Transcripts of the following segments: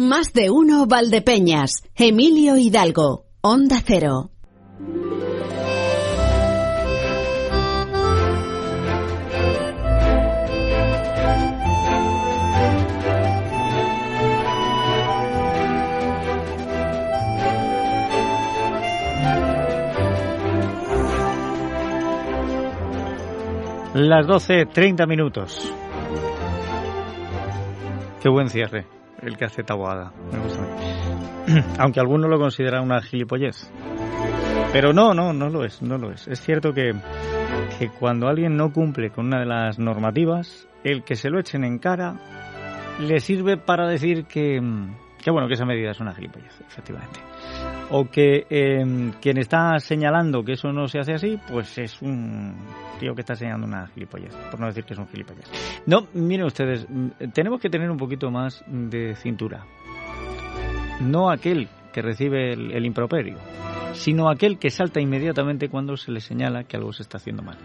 Más de uno Valdepeñas. Emilio Hidalgo. Onda Cero. Las 12, 30 minutos. Qué buen cierre el que hace Taboada. Me gusta. Aunque algunos lo consideran una gilipollez. Pero no, no, no lo es, no lo es. Es cierto que, que cuando alguien no cumple con una de las normativas, el que se lo echen en cara le sirve para decir que, que bueno, que esa medida es una gilipollez, efectivamente o que eh, quien está señalando que eso no se hace así, pues es un tío que está señalando una gilipollez, por no decir que es un gilipollas. No, miren ustedes, tenemos que tener un poquito más de cintura. No aquel que recibe el, el improperio, sino aquel que salta inmediatamente cuando se le señala que algo se está haciendo mal.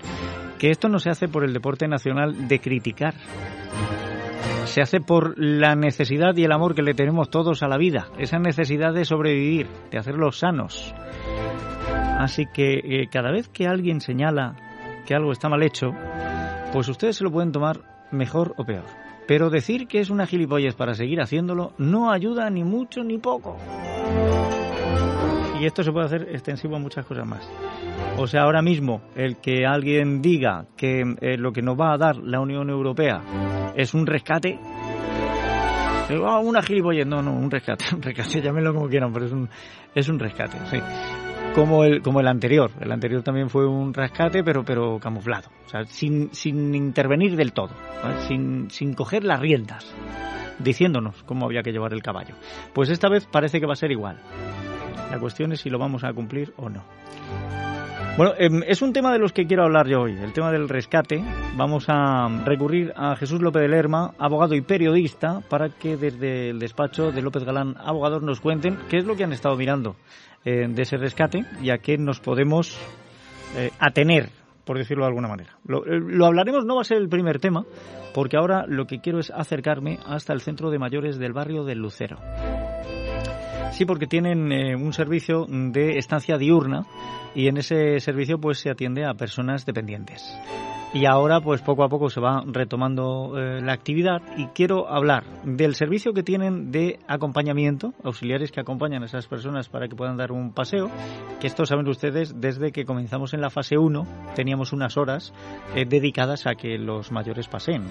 Que esto no se hace por el deporte nacional de criticar, se hace por la necesidad y el amor que le tenemos todos a la vida, esa necesidad de sobrevivir, de hacerlos sanos. Así que eh, cada vez que alguien señala que algo está mal hecho, pues ustedes se lo pueden tomar mejor o peor. Pero decir que es una gilipollas para seguir haciéndolo no ayuda ni mucho ni poco. Y esto se puede hacer extensivo a muchas cosas más. O sea, ahora mismo el que alguien diga que eh, lo que nos va a dar la Unión Europea es un rescate. Oh, una gilipollez, no, no, un rescate, un rescate, llámenlo como quieran, pero es un, es un rescate, sí. Como el, como el anterior, el anterior también fue un rescate, pero, pero camuflado, sin, sin intervenir del todo, sin, sin coger las riendas, diciéndonos cómo había que llevar el caballo. Pues esta vez parece que va a ser igual. La cuestión es si lo vamos a cumplir o no. Bueno, em, es un tema de los que quiero hablar yo hoy, el tema del rescate. Vamos a recurrir a Jesús López de Lerma, abogado y periodista, para que desde el despacho de López Galán Abogados nos cuenten qué es lo que han estado mirando eh, de ese rescate y a qué nos podemos eh, atener, por decirlo de alguna manera. Lo, eh, lo hablaremos, no va a ser el primer tema, porque ahora lo que quiero es acercarme hasta el centro de mayores del barrio del Lucero. Sí, porque tienen eh, un servicio de estancia diurna y en ese servicio pues se atiende a personas dependientes. Y ahora pues poco a poco se va retomando eh, la actividad y quiero hablar del servicio que tienen de acompañamiento, auxiliares que acompañan a esas personas para que puedan dar un paseo, que esto saben ustedes desde que comenzamos en la fase 1 teníamos unas horas eh, dedicadas a que los mayores paseen.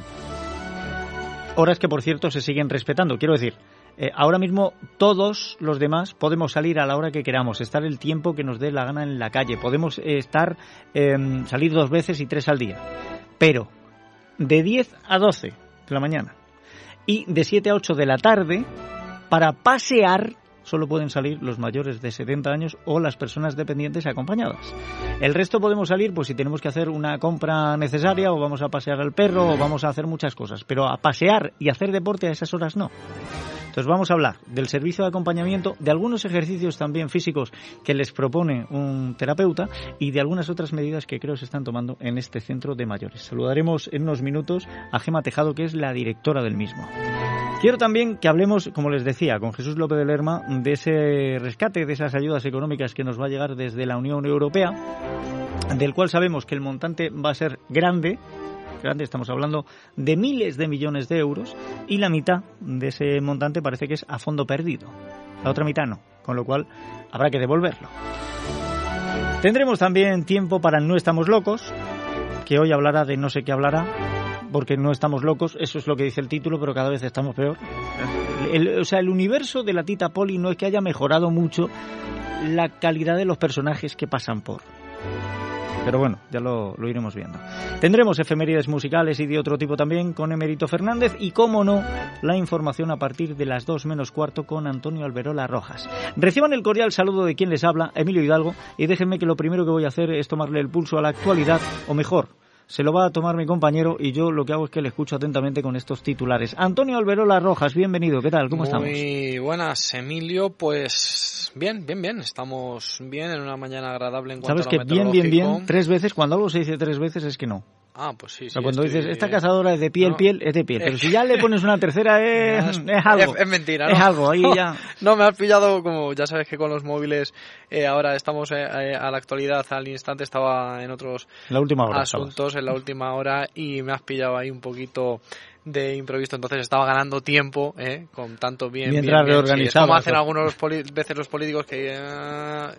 Horas que por cierto se siguen respetando, quiero decir, eh, ahora mismo todos los demás podemos salir a la hora que queramos, estar el tiempo que nos dé la gana en la calle, podemos eh, estar eh, salir dos veces y tres al día, pero de 10 a 12 de la mañana y de 7 a 8 de la tarde para pasear solo pueden salir los mayores de 70 años o las personas dependientes acompañadas. El resto podemos salir pues si tenemos que hacer una compra necesaria o vamos a pasear al perro o vamos a hacer muchas cosas, pero a pasear y hacer deporte a esas horas no. Entonces vamos a hablar del servicio de acompañamiento, de algunos ejercicios también físicos que les propone un terapeuta y de algunas otras medidas que creo se están tomando en este centro de mayores. Saludaremos en unos minutos a Gema Tejado, que es la directora del mismo. Quiero también que hablemos, como les decía, con Jesús López de Lerma, de ese rescate, de esas ayudas económicas que nos va a llegar desde la Unión Europea, del cual sabemos que el montante va a ser grande, grande, estamos hablando de miles de millones de euros, y la mitad de ese montante parece que es a fondo perdido. La otra mitad no, con lo cual habrá que devolverlo. Tendremos también tiempo para No estamos locos, que hoy hablará de no sé qué hablará, porque no estamos locos, eso es lo que dice el título, pero cada vez estamos peor. El, o sea, el universo de la Tita Poli no es que haya mejorado mucho la calidad de los personajes que pasan por. Pero bueno, ya lo, lo, iremos viendo. Tendremos efemérides musicales y de otro tipo también con Emerito Fernández y, como no, la información a partir de las 2 menos cuarto con Antonio Alberola Rojas. Reciban el cordial saludo de quien les habla, Emilio Hidalgo, y déjenme que lo primero que voy a hacer es tomarle el pulso a la actualidad, o mejor, se lo va a tomar mi compañero y yo lo que hago es que le escucho atentamente con estos titulares. Antonio Alberola Rojas, bienvenido, ¿qué tal? ¿Cómo Muy estamos? Muy buenas, Emilio, pues bien, bien, bien, estamos bien en una mañana agradable en cuanto ¿Sabes a que lo bien, bien, meteorológico. bien, tres veces, cuando algo se dice tres veces es que no. Ah, pues sí, sí. cuando dices, esta cazadora es de piel, piel, es de piel. Pero si ya le pones una tercera, es, es algo. Es, mentira, ¿no? Es algo, ahí ya. No, me has pillado, como ya sabes que con los móviles eh, ahora estamos eh, eh, a la actualidad, al instante estaba en otros la última hora asuntos, en la última hora, y me has pillado ahí un poquito de improviso, entonces estaba ganando tiempo, ¿eh? con tanto bien. Mientras bien, reorganizaba. como hacen algunos veces los políticos que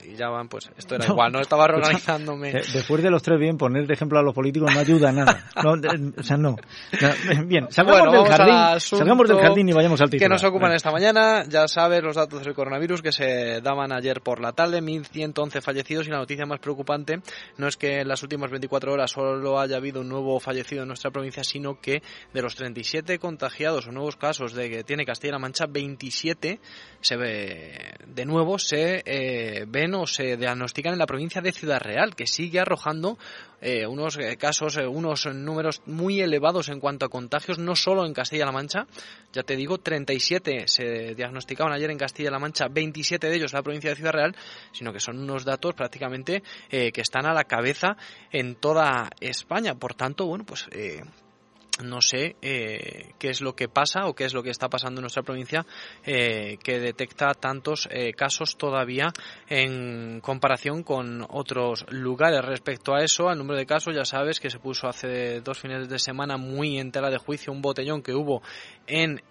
y ya van, pues esto era igual, no estaba reorganizándome. Después de los tres bien, poner de ejemplo a los políticos no ayuda a nada. No, o sea, no. Bien, salgamos, del, jardín, salgamos del jardín y vayamos al título. Que nos ocupan esta mañana, ya sabes los datos del coronavirus que se daban ayer por la tarde, 1.111 fallecidos y la noticia más preocupante no es que en las últimas 24 horas solo haya habido un nuevo fallecido en nuestra provincia, sino que de los 30 27 contagiados o nuevos casos de que tiene Castilla-La Mancha, 27 se ve, de nuevo se eh, ven o se diagnostican en la provincia de Ciudad Real, que sigue arrojando eh, unos eh, casos, unos números muy elevados en cuanto a contagios, no solo en Castilla-La Mancha, ya te digo, 37 se diagnosticaban ayer en Castilla-La Mancha, 27 de ellos en la provincia de Ciudad Real, sino que son unos datos prácticamente que están a la cabeza en toda España. Por tanto, bueno, pues no sé eh, qué es lo que pasa o qué es lo que está pasando en nuestra provincia eh, que detecta tantos eh, casos todavía en comparación con otros lugares. Respecto a eso, al número de casos, ya sabes que se puso hace dos fines de semana muy en tela de juicio un botellón que hubo en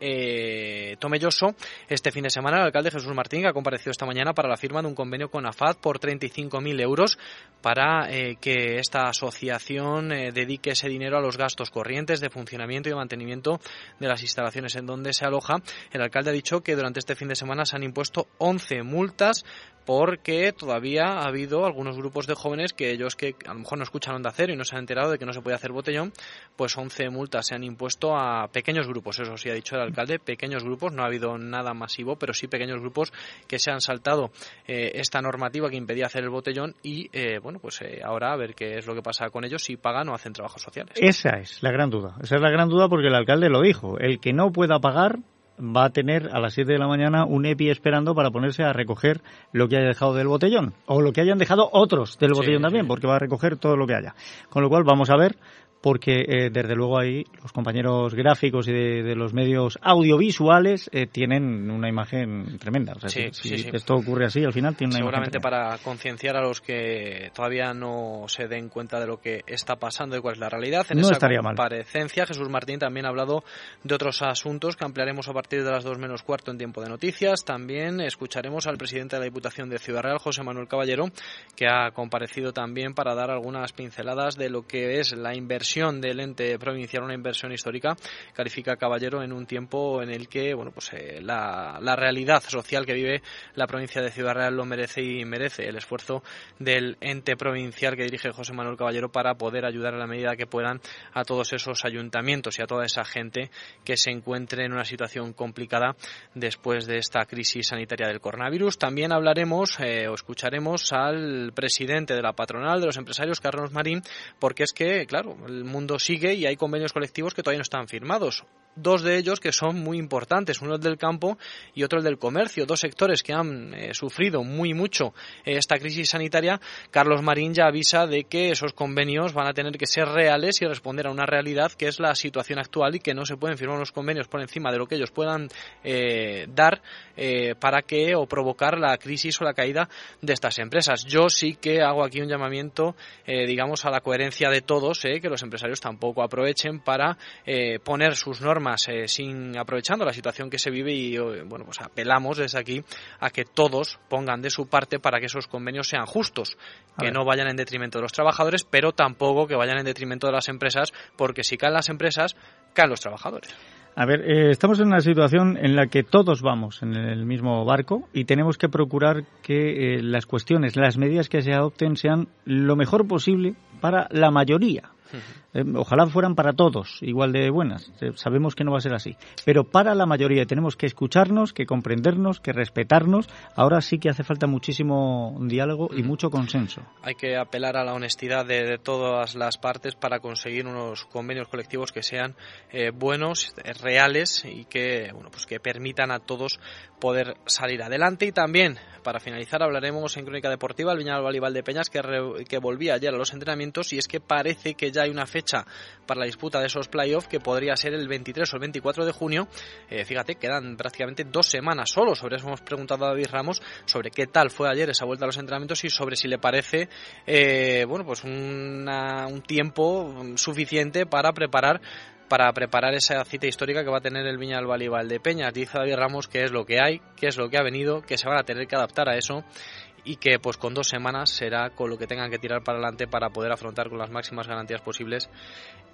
Tomelloso. Este fin de semana el alcalde Jesús Martín ha comparecido esta mañana para la firma de un convenio con AFAD por 35.000 euros para que esta asociación dedique ese dinero a los gastos corrientes de funcionamiento y mantenimiento de las instalaciones en donde se aloja. El alcalde ha dicho que durante este fin de semana se han impuesto 11 multas porque todavía ha habido algunos grupos de jóvenes que ellos que a lo mejor no escuchan Onda Cero y no se han enterado de que no se puede hacer botellón, pues 11 multas se han impuesto a pequeños grupos, eso sí ha dicho el alcalde, pequeños grupos, no ha habido nada masivo, pero sí pequeños grupos que se han saltado eh, esta normativa que impedía hacer el botellón y eh, bueno, pues eh, ahora a ver qué es lo que pasa con ellos, si pagan o hacen trabajos sociales. Esa es la gran duda, esa es la gran duda porque el alcalde lo dijo, el que no pueda pagar va a tener a las 7 de la mañana un EPI esperando para ponerse a recoger lo que haya dejado del botellón o lo que hayan dejado otros del botellón también, porque va a recoger todo lo que haya. Con lo cual vamos a ver porque eh, desde luego ahí los compañeros gráficos y de, los medios audiovisuales eh, tienen una imagen tremenda. O sea, si, esto ocurre así, al final tiene una Seguramente para concienciar a los que todavía no se den cuenta de lo que está pasando y cuál es la realidad. En no esa estaría comparecencia, Jesús Martín también ha hablado de otros asuntos que ampliaremos a partir de las 2 menos cuarto en tiempo de noticias. También escucharemos al presidente de la Diputación de Ciudad Real, José Manuel Caballero, que ha comparecido también para dar algunas pinceladas de lo que es la inversión del ente provincial, una inversión histórica, califica Caballero en un tiempo en el que bueno pues eh, la, la, realidad social que vive la provincia de Ciudad Real lo merece y merece el esfuerzo del ente provincial que dirige José Manuel Caballero para poder ayudar a la medida que puedan a todos esos ayuntamientos y a toda esa gente que se encuentre en una situación complicada después de esta crisis sanitaria del coronavirus. También hablaremos eh, o escucharemos al presidente de la patronal de los empresarios, Carlos Marín, porque es que, claro, el mundo sigue y hay convenios colectivos que todavía no están firmados dos de ellos que son muy importantes, uno el del campo y otro el del comercio, dos sectores que han eh, sufrido muy mucho eh, esta crisis sanitaria. Carlos Marín ya avisa de que esos convenios van a tener que ser reales y responder a una realidad que es la situación actual y que no se pueden firmar unos convenios por encima de lo que ellos puedan eh, dar para que o provocar la crisis o la caída de estas empresas. Yo sí que hago aquí un llamamiento, digamos, a la coherencia de todos, que los tampoco aprovechen para poner sus normas eh, sin aprovechando la situación que se vive y eh, bueno pues apelamos desde aquí a que todos pongan de su parte para que esos convenios sean justos que no vayan en detrimento de los trabajadores pero tampoco que vayan en detrimento de las empresas porque si caen las empresas caen los trabajadores a ver, eh, estamos en una situación en la que todos vamos en el mismo barco y tenemos que procurar que las cuestiones, las medidas que se adopten sean lo mejor posible para la mayoría. Eh, ojalá fueran para todos igual de buenas. Eh, sabemos que no va a ser así. Pero para la mayoría tenemos que escucharnos, que comprendernos, que respetarnos. Ahora sí que hace falta muchísimo diálogo y mucho consenso. Hay que apelar a la honestidad de, todas las partes para conseguir unos convenios colectivos que sean eh, buenos, reales y que, bueno, pues que permitan a todos poder salir adelante. Y también, para finalizar, hablaremos en Crónica Deportiva el Viñal Valibal de Peñas que, que volvía ayer a los entrenamientos y es que parece que ya hay una fecha para la disputa de esos playoffs, que podría ser el 23 o el 24 de junio. Eh, fíjate, quedan prácticamente dos semanas solo. Sobre eso hemos preguntado a David Ramos sobre qué tal fue ayer esa vuelta a los entrenamientos y sobre si le parece, eh, bueno, pues un tiempo suficiente para preparar para preparar esa cita histórica que va a tener el Viña del de Peñas. Dice David Ramos que es lo que hay, que es lo que ha venido, que se van a tener que adaptar a eso y que pues con dos semanas será con lo que tengan que tirar para adelante para poder afrontar con las máximas garantías posibles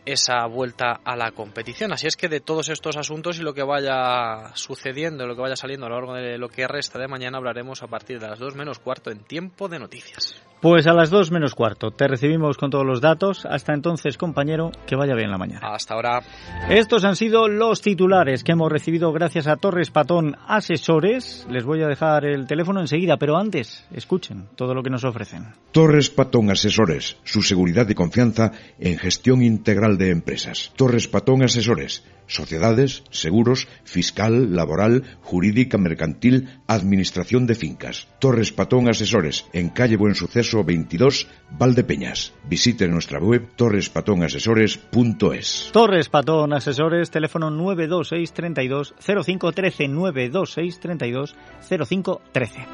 esa vuelta a la competición. Así es que de todos estos asuntos y lo que vaya sucediendo, lo que vaya saliendo a lo largo de lo que resta de mañana hablaremos a partir de las 2 menos cuarto en tiempo de noticias. Pues a las 2 menos cuarto te recibimos con todos los datos. Hasta entonces, compañero, que vaya bien la mañana. Hasta ahora. Estos han sido los titulares que hemos recibido gracias a Torres Patón Asesores. Les voy a dejar el teléfono enseguida, pero antes, escuchen todo lo que nos ofrecen. Torres Patón Asesores, su seguridad y confianza en gestión integral de empresas. Torres Patón Asesores sociedades, seguros, fiscal, laboral, jurídica, mercantil, administración de fincas. Torres Patón Asesores, en calle Buen Suceso 22, Valdepeñas. Visite nuestra web torrespatonasesores.es. Torres Patón Asesores, teléfono 926 32 0513 926 32 0513.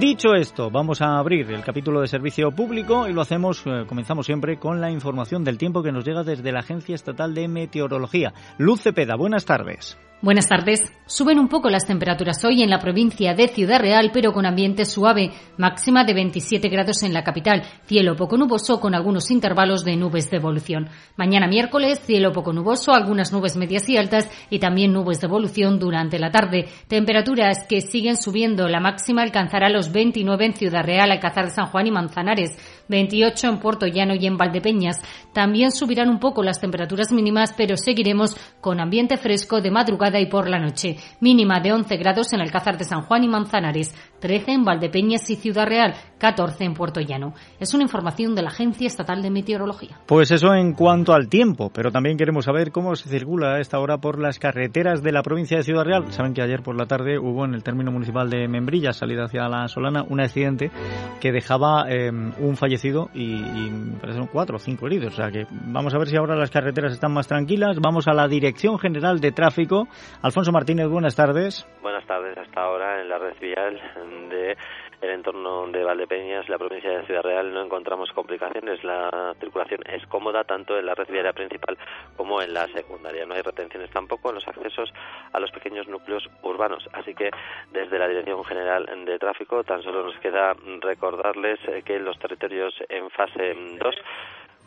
Dicho esto, vamos a abrir el capítulo de servicio público y lo hacemos, eh, comenzamos siempre con la información del tiempo que nos llega desde la Agencia Estatal de Meteorología. Luce buenas tardes. Buenas tardes. Suben un poco las temperaturas hoy en la provincia de Ciudad Real, pero con ambiente suave, máxima de 27 grados en la capital, cielo poco nuboso con algunos intervalos de nubes de evolución. Mañana miércoles, cielo poco nuboso, algunas nubes medias y altas y también nubes de evolución durante la tarde. Temperaturas que siguen subiendo, la máxima alcanzará los 29 en Ciudad Real, Alcázar de San Juan y Manzanares. 28 en Puerto Llano y en Valdepeñas. También subirán un poco las temperaturas mínimas, pero seguiremos con ambiente fresco de madrugada y por la noche. Mínima de 11 grados en Alcázar de San Juan y Manzanares, 13 en Valdepeñas y Ciudad Real, 14 en Puerto Llano. Es una información de la Agencia Estatal de Meteorología. Pues eso en cuanto al tiempo, pero también queremos saber cómo se circula a esta hora por las carreteras de la provincia de Ciudad Real. Saben que ayer por la tarde hubo en el término municipal de Membrilla, salida hacia la Solana, un accidente que dejaba eh, un fallecido y, y parecen cuatro o cinco heridos. O sea que vamos a ver si ahora las carreteras están más tranquilas. Vamos a la Dirección General de Tráfico. Alfonso Martínez, buenas tardes. Buenas tardes. Hasta ahora en la red vial de el entorno de Valdepeñas, la provincia de Ciudad Real, no encontramos complicaciones. La circulación es cómoda tanto en la red viaria principal como en la secundaria. No hay retenciones tampoco en los accesos a los pequeños núcleos urbanos. Así que desde la Dirección General de Tráfico tan solo nos queda recordarles que en los territorios en fase 2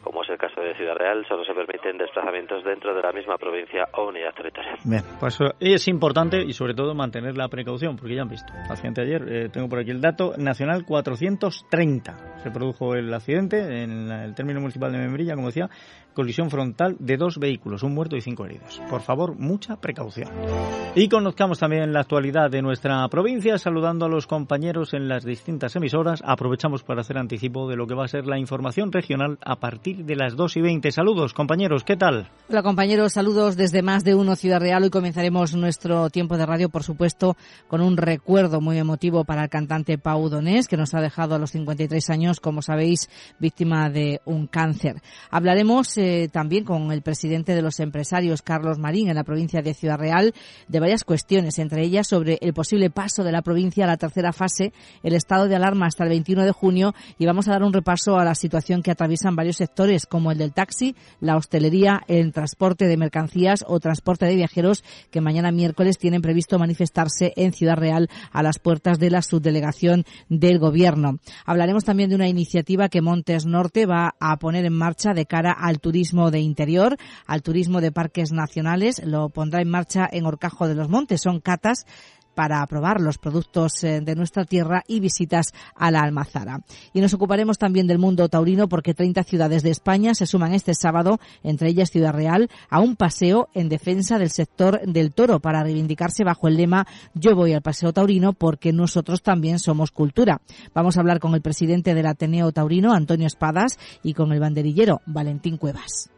como es el caso de Ciudad Real, solo se permiten desplazamientos dentro de la misma provincia o unidad territorial. Bien, pues es importante y sobre todo mantener la precaución, porque ya han visto, accidente ayer, eh, tengo por aquí el dato, nacional 430. Se produjo el accidente en el término municipal de Membrilla, como decía, colisión frontal de dos vehículos, un muerto y cinco heridos. Por favor, mucha precaución. Y conozcamos también la actualidad de nuestra provincia, saludando a los compañeros en las distintas emisoras. Aprovechamos para hacer anticipo de lo que va a ser la información regional a partir de las 2 y 20. Saludos, compañeros, ¿qué tal? Hola, compañeros, saludos desde más de uno Ciudad Real. Hoy comenzaremos nuestro tiempo de radio, por supuesto, con un recuerdo muy emotivo para el cantante Pau Donés, que nos ha dejado a los 53 años, como sabéis, víctima de un cáncer. Hablaremos eh, también con el presidente de los empresarios, Carlos Marín, en la provincia de Ciudad Real, de varias cuestiones, entre ellas sobre el posible paso de la provincia a la tercera fase, el estado de alarma hasta el 21 de junio, y vamos a dar un repaso a la situación que atraviesan varios sectores, como el del taxi, la hostelería, el transporte de mercancías o transporte de viajeros, que mañana miércoles tienen previsto manifestarse en Ciudad Real a las puertas de la subdelegación del Gobierno. Hablaremos también de una iniciativa que Montes Norte va a poner en marcha de cara al turismo de interior, al turismo de parques nacionales. Lo pondrá en marcha en Orcajo de los Montes. Son catas para probar los productos eh, de nuestra tierra y visitas a la Almazara. Y nos ocuparemos también del mundo taurino porque 30 ciudades de España se suman este sábado, entre ellas Ciudad Real, a un paseo en defensa del sector del toro para reivindicarse bajo el lema Yo voy al paseo taurino porque nosotros también somos cultura. Vamos a hablar con el presidente del Ateneo Taurino, Antonio Espadas, y con el banderillero Valentín Cuevas.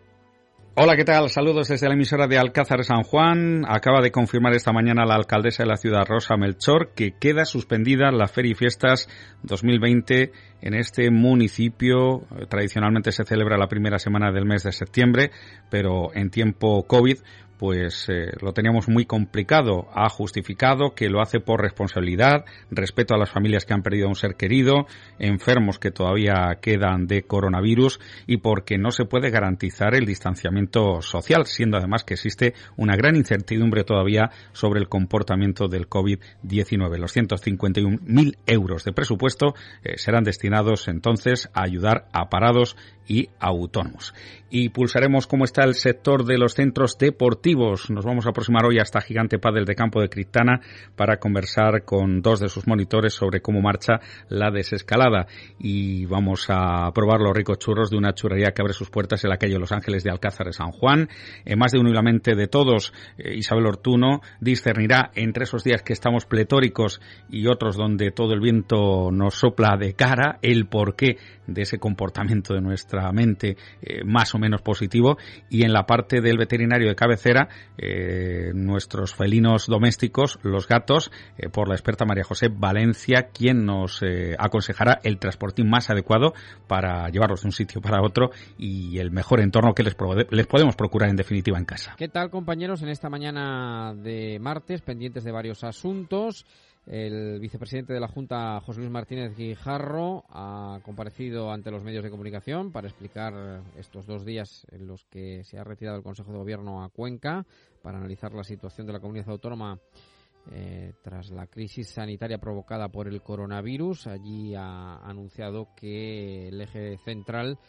Hola, ¿qué tal? Saludos desde la emisora de Alcázar San Juan. Acaba de confirmar esta mañana la alcaldesa de la ciudad, Rosa Melchor, que queda suspendida la Feria y Fiestas 2020 en este municipio. Tradicionalmente se celebra la primera semana del mes de septiembre, pero en tiempo COVID pues eh, lo teníamos muy complicado. Ha justificado que lo hace por responsabilidad, respeto a las familias que han perdido a un ser querido, enfermos que todavía quedan de coronavirus y porque no se puede garantizar el distanciamiento social, siendo además que existe una gran incertidumbre todavía sobre el comportamiento del COVID-19. Los 151.000 euros de presupuesto eh, serán destinados entonces a ayudar a parados y autónomos. Y pulsaremos cómo está el sector de los centros deportivos. Nos vamos a aproximar hoy hasta Gigante Padel de Campo de Criptana para conversar con dos de sus monitores sobre cómo marcha la desescalada. Y vamos a probar los ricos churros de una churrería que abre sus puertas en la calle Los Ángeles de Alcázar de San Juan. En más de uno y de todos, eh, Isabel Ortuno discernirá entre esos días que estamos pletóricos y otros donde todo el viento nos sopla de cara el porqué de ese comportamiento de nuestra mente eh, más o menos positivo y en la parte del veterinario de cabecera eh, nuestros felinos domésticos, los gatos, eh, por la experta María José Valencia, quien nos aconsejará el transportín más adecuado para llevarlos de un sitio para otro y el mejor entorno que les, les podemos procurar en definitiva en casa. ¿Qué tal compañeros en esta mañana de martes pendientes de varios asuntos? El vicepresidente de la Junta, José Luis Martínez Guijarro, ha comparecido ante los medios de comunicación para explicar estos dos días en los que se ha retirado el Consejo de Gobierno a Cuenca para analizar la situación de la comunidad autónoma eh, tras la crisis sanitaria provocada por el coronavirus. Allí ha anunciado que el eje central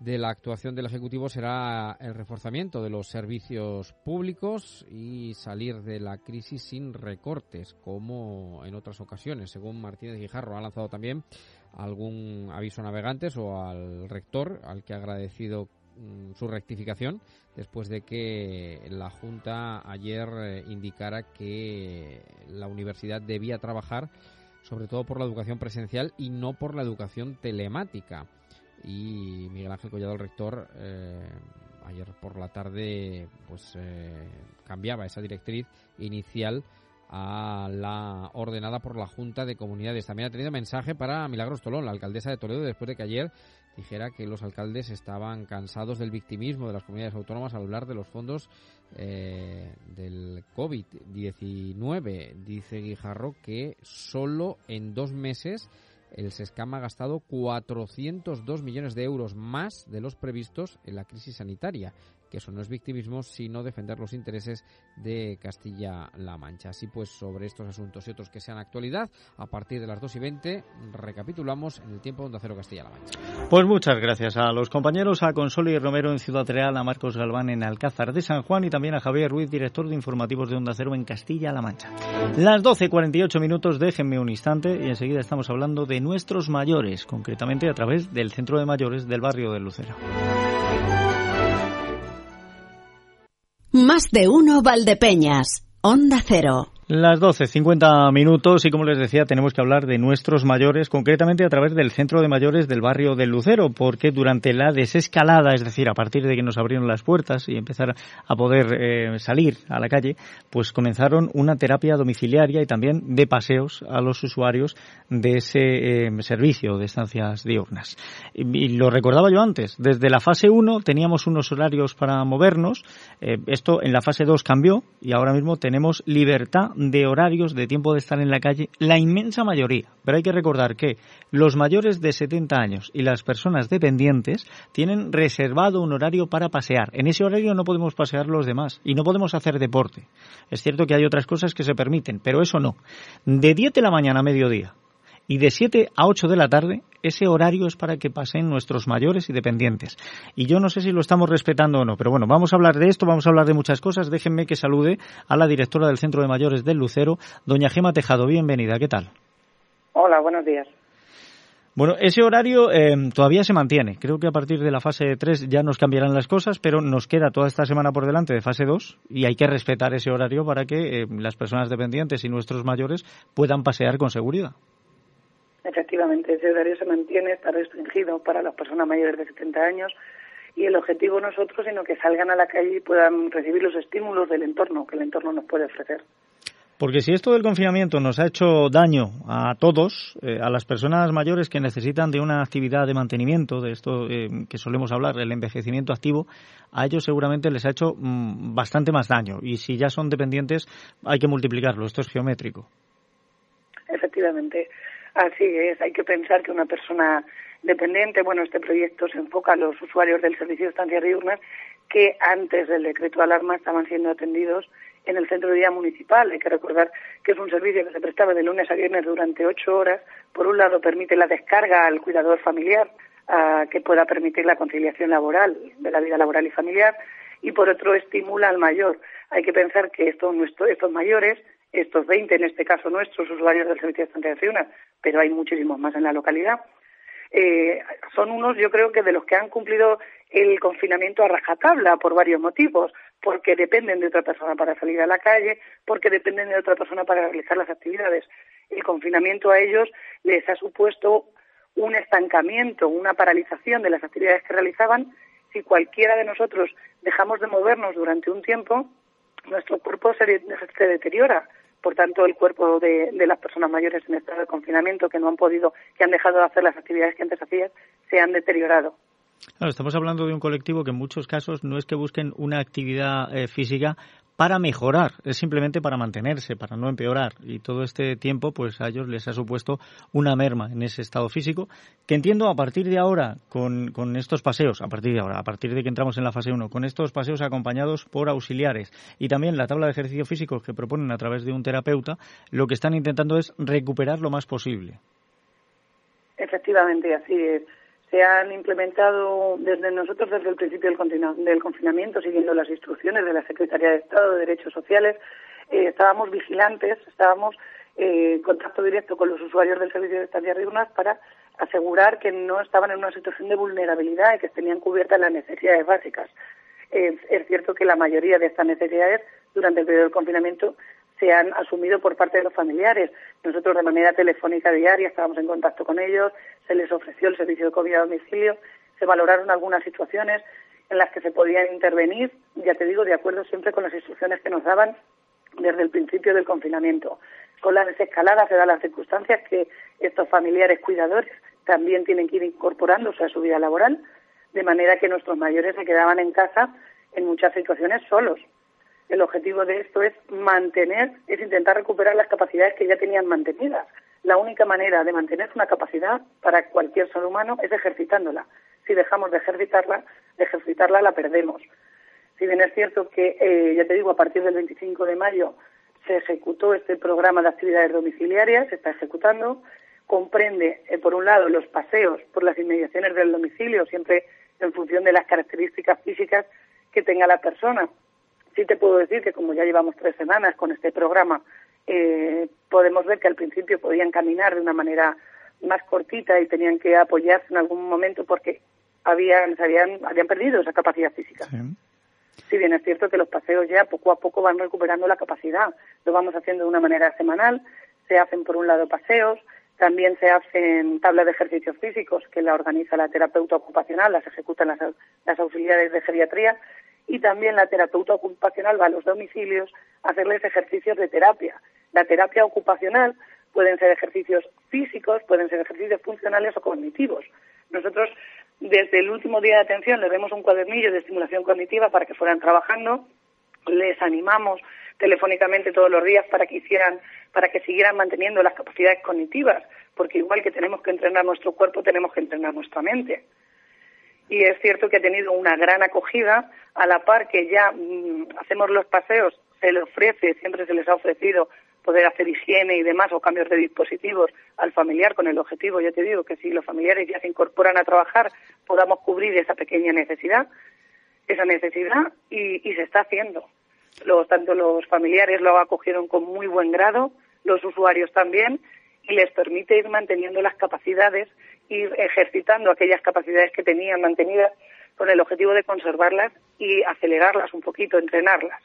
de la actuación del Ejecutivo será el reforzamiento de los servicios públicos y salir de la crisis sin recortes, como en otras ocasiones. Según Martínez Guijarro, ha lanzado también algún aviso a navegantes o al rector, al que ha agradecido mm, su rectificación después de que la Junta ayer eh, indicara que la universidad debía trabajar sobre todo por la educación presencial y no por la educación telemática y Miguel Ángel Collado, el rector, eh, ayer por la tarde pues eh, cambiaba esa directriz inicial a la ordenada por la Junta de Comunidades. También ha tenido mensaje para Milagros Tolón, la alcaldesa de Toledo, después de que ayer dijera que los alcaldes estaban cansados del victimismo de las comunidades autónomas al hablar de los fondos eh, del COVID-19. Dice Guijarro que solo en dos meses el SESCAM ha gastado 402 millones de euros más de los previstos en la crisis sanitaria que eso no es victimismo, sino defender los intereses de Castilla-La Mancha. Así pues, sobre estos asuntos y otros que sean actualidad, a partir de las 2 y 20, recapitulamos en el tiempo donde Acero Castilla-La Mancha. Pues muchas gracias a los compañeros, a Consoli y Romero en Ciudad Real, a Marcos Galván en Alcázar de San Juan y también a Javier Ruiz, director de informativos de Onda Cero en Castilla-La Mancha. Las 12.48 minutos, déjenme un instante y enseguida estamos hablando de nuestros mayores, concretamente a través del Centro de Mayores del barrio de Lucero. Más de uno Valdepeñas. Onda Cero. Las 12, 50 minutos y como les decía tenemos que hablar de nuestros mayores, concretamente a través del centro de mayores del barrio del Lucero, porque durante la desescalada, es decir, a partir de que nos abrieron las puertas y empezar a poder eh, salir a la calle, pues comenzaron una terapia domiciliaria y también de paseos a los usuarios de ese eh, servicio de estancias diurnas. Y, lo recordaba yo antes, desde la fase 1 teníamos unos horarios para movernos, eh, esto en la fase 2 cambió y ahora mismo tenemos libertad de horarios de tiempo de estar en la calle, la inmensa mayoría. Pero hay que recordar que los mayores de 70 años y las personas dependientes tienen reservado un horario para pasear. En ese horario no podemos pasear los demás y no podemos hacer deporte. Es cierto que hay otras cosas que se permiten, pero eso no. De 10 de la mañana a mediodía y de 7 a 8 de la tarde ese horario es para que pasen nuestros mayores y dependientes. Y yo no sé si lo estamos respetando o no, pero bueno, vamos a hablar de esto, vamos a hablar de muchas cosas. Déjenme que salude a la directora del Centro de Mayores del Lucero, doña Gema Tejado. Bienvenida, ¿qué tal? Hola, buenos días. Bueno, ese horario eh, todavía se mantiene. Creo que a partir de la fase 3 ya nos cambiarán las cosas, pero nos queda toda esta semana por delante de fase 2 y hay que respetar ese horario para que eh, las personas dependientes y nuestros mayores puedan pasear con seguridad. Efectivamente, ese horario se mantiene, está restringido para las personas mayores de 70 años y el objetivo no es otro, sino que salgan a la calle y puedan recibir los estímulos del entorno que el entorno nos puede ofrecer. Porque si esto del confinamiento nos ha hecho daño a todos, eh, a las personas mayores que necesitan de una actividad de mantenimiento, de esto eh, que solemos hablar, el envejecimiento activo, a ellos seguramente les ha hecho mm, bastante más daño. Y si ya son dependientes, hay que multiplicarlo. Esto es geométrico. Efectivamente, así es. Hay que pensar que una persona dependiente, bueno, este proyecto se enfoca a los usuarios del servicio de estancias diurnas que antes del decreto de alarma estaban siendo atendidos en el centro de día municipal. Hay que recordar que es un servicio que se prestaba de lunes a viernes durante ocho horas. Por un lado, permite la descarga al cuidador familiar, que pueda permitir la conciliación laboral de la vida laboral y familiar, y por otro, estimula al mayor. Hay que pensar que estos, estos mayores, estos 20 en este caso nuestros usuarios del servicio de estancia de pero hay muchísimos más en la localidad, eh, son unos, yo creo que de los que han cumplido el confinamiento a rajatabla por varios motivos, porque dependen de otra persona para salir a la calle, porque dependen de otra persona para realizar las actividades. El confinamiento a ellos les ha supuesto un estancamiento, una paralización de las actividades que realizaban. Si cualquiera de nosotros dejamos de movernos durante un tiempo, nuestro cuerpo se, se deteriora por tanto el cuerpo de, las personas mayores en estado de confinamiento que no han podido, que han dejado de hacer las actividades que antes hacían, se han deteriorado. estamos hablando de un colectivo que en muchos casos no es que busquen una actividad eh, física para mejorar, es simplemente para mantenerse, para no empeorar. Y todo este tiempo, pues a ellos les ha supuesto una merma en ese estado físico, que entiendo a partir de ahora, con, con estos paseos, a partir de ahora, a partir de que entramos en la fase 1, con estos paseos acompañados por auxiliares y también la tabla de ejercicio físico que proponen a través de un terapeuta, lo que están intentando es recuperar lo más posible. Efectivamente, así es se han implementado desde nosotros desde el principio del, confinamiento, siguiendo las instrucciones de la Secretaría de Estado de Derechos Sociales. Eh, estábamos vigilantes, estábamos eh, en contacto directo con los usuarios del servicio de estancia diurnas para asegurar que no estaban en una situación de vulnerabilidad y que tenían cubiertas las necesidades básicas. es cierto que la mayoría de estas necesidades durante el periodo del confinamiento se han asumido por parte de los familiares. Nosotros de manera telefónica diaria estábamos en contacto con ellos, se les ofreció el servicio de COVID a domicilio, se valoraron algunas situaciones en las que se podían intervenir, ya te digo, de acuerdo siempre con las instrucciones que nos daban desde el principio del confinamiento. Con la desescalada se dan las circunstancias que estos familiares cuidadores también tienen que ir incorporándose a su vida laboral, de manera que nuestros mayores se quedaban en casa en muchas situaciones solos, el objetivo de esto es mantener, es intentar recuperar las capacidades que ya tenían mantenidas. La única manera de mantener una capacidad para cualquier ser humano es ejercitándola. Si dejamos de ejercitarla, de ejercitarla la perdemos. Si bien es cierto que, eh, ya te digo, a partir del 25 de mayo se ejecutó este programa de actividades domiciliarias, se está ejecutando, comprende, eh, por un lado, los paseos por las inmediaciones del domicilio, siempre en función de las características físicas que tenga la persona sí te puedo decir que como ya llevamos tres semanas con este programa, eh, podemos ver que al principio podían caminar de una manera más cortita y tenían que apoyarse en algún momento porque habían, habían, habían perdido esa capacidad física. Si bien es cierto que los paseos ya poco a poco van recuperando la capacidad, lo vamos haciendo de una manera semanal, se hacen por un lado paseos, también se hacen tablas de ejercicios físicos que la organiza la terapeuta ocupacional, las ejecutan las, las auxiliares de geriatría y también la terapeuta ocupacional va a los domicilios a hacerles ejercicios de terapia. La terapia ocupacional pueden ser ejercicios físicos, pueden ser ejercicios funcionales o cognitivos. Nosotros desde el último día de atención les demos un cuadernillo de estimulación cognitiva para que fueran trabajando, les animamos telefónicamente todos los días para que hicieran, para que siguieran manteniendo las capacidades cognitivas, porque igual que tenemos que entrenar nuestro cuerpo, tenemos que entrenar nuestra mente y es cierto que ha tenido una gran acogida, a la par que ya mm, hacemos los paseos, se le ofrece, siempre se les ha ofrecido poder hacer higiene y demás o cambios de dispositivos al familiar con el objetivo, ya te digo, que si los familiares ya se incorporan a trabajar podamos cubrir esa pequeña necesidad, esa necesidad y, y se está haciendo. Los, tanto los familiares lo acogieron con muy buen grado, los usuarios también, y les permite ir manteniendo las capacidades ir ejercitando aquellas capacidades que tenían mantenidas con el objetivo de conservarlas y acelerarlas un poquito, entrenarlas.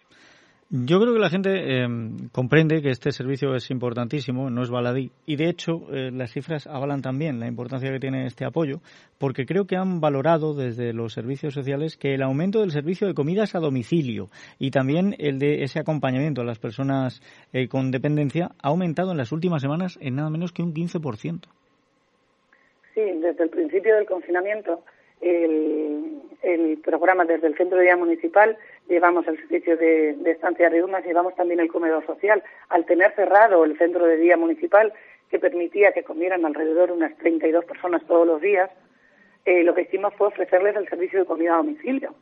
Yo creo que la gente eh, comprende que este servicio es importantísimo, no es baladí, y de hecho eh, las cifras avalan también la importancia que tiene este apoyo, porque creo que han valorado desde los servicios sociales que el aumento del servicio de comidas a domicilio y también el de ese acompañamiento a las personas eh, con dependencia ha aumentado en las últimas semanas en nada menos que un 15%. Sí, desde el principio del confinamiento el, programa desde el Centro de Día Municipal, llevamos el servicio de, estancia de urnas, llevamos también el comedor social. Al tener cerrado el Centro de Día Municipal, que permitía que comieran alrededor de unas 32 personas todos los días, eh, lo que hicimos fue ofrecerles el servicio de comida a domicilio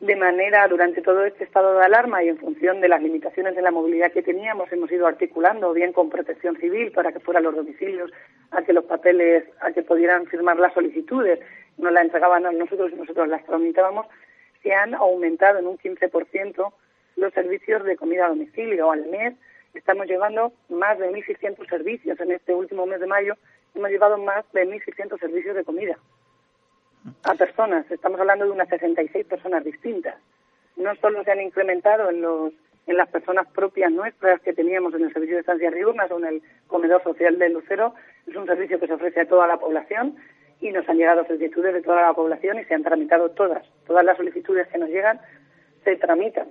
de manera durante todo este estado de alarma y en función de las limitaciones de la movilidad que teníamos hemos ido articulando bien con Protección Civil para que fueran los domicilios a que los papeles a que pudieran firmar las solicitudes nos las entregaban a nosotros y nosotros las tramitábamos se han aumentado en un 15% los servicios de comida a domicilio al mes. Estamos llevando más de 1.600 servicios. En este último mes de mayo hemos llevado más de 1.600 servicios de comida a personas. Estamos hablando de unas 66 personas distintas. No solo se han incrementado en los en las personas propias nuestras que teníamos en el servicio de estancias diurnas o en el comedor social de Lucero, es un servicio que se ofrece a toda la población y nos han llegado solicitudes de toda la población y se han tramitado todas. Todas las solicitudes que nos llegan se tramitan.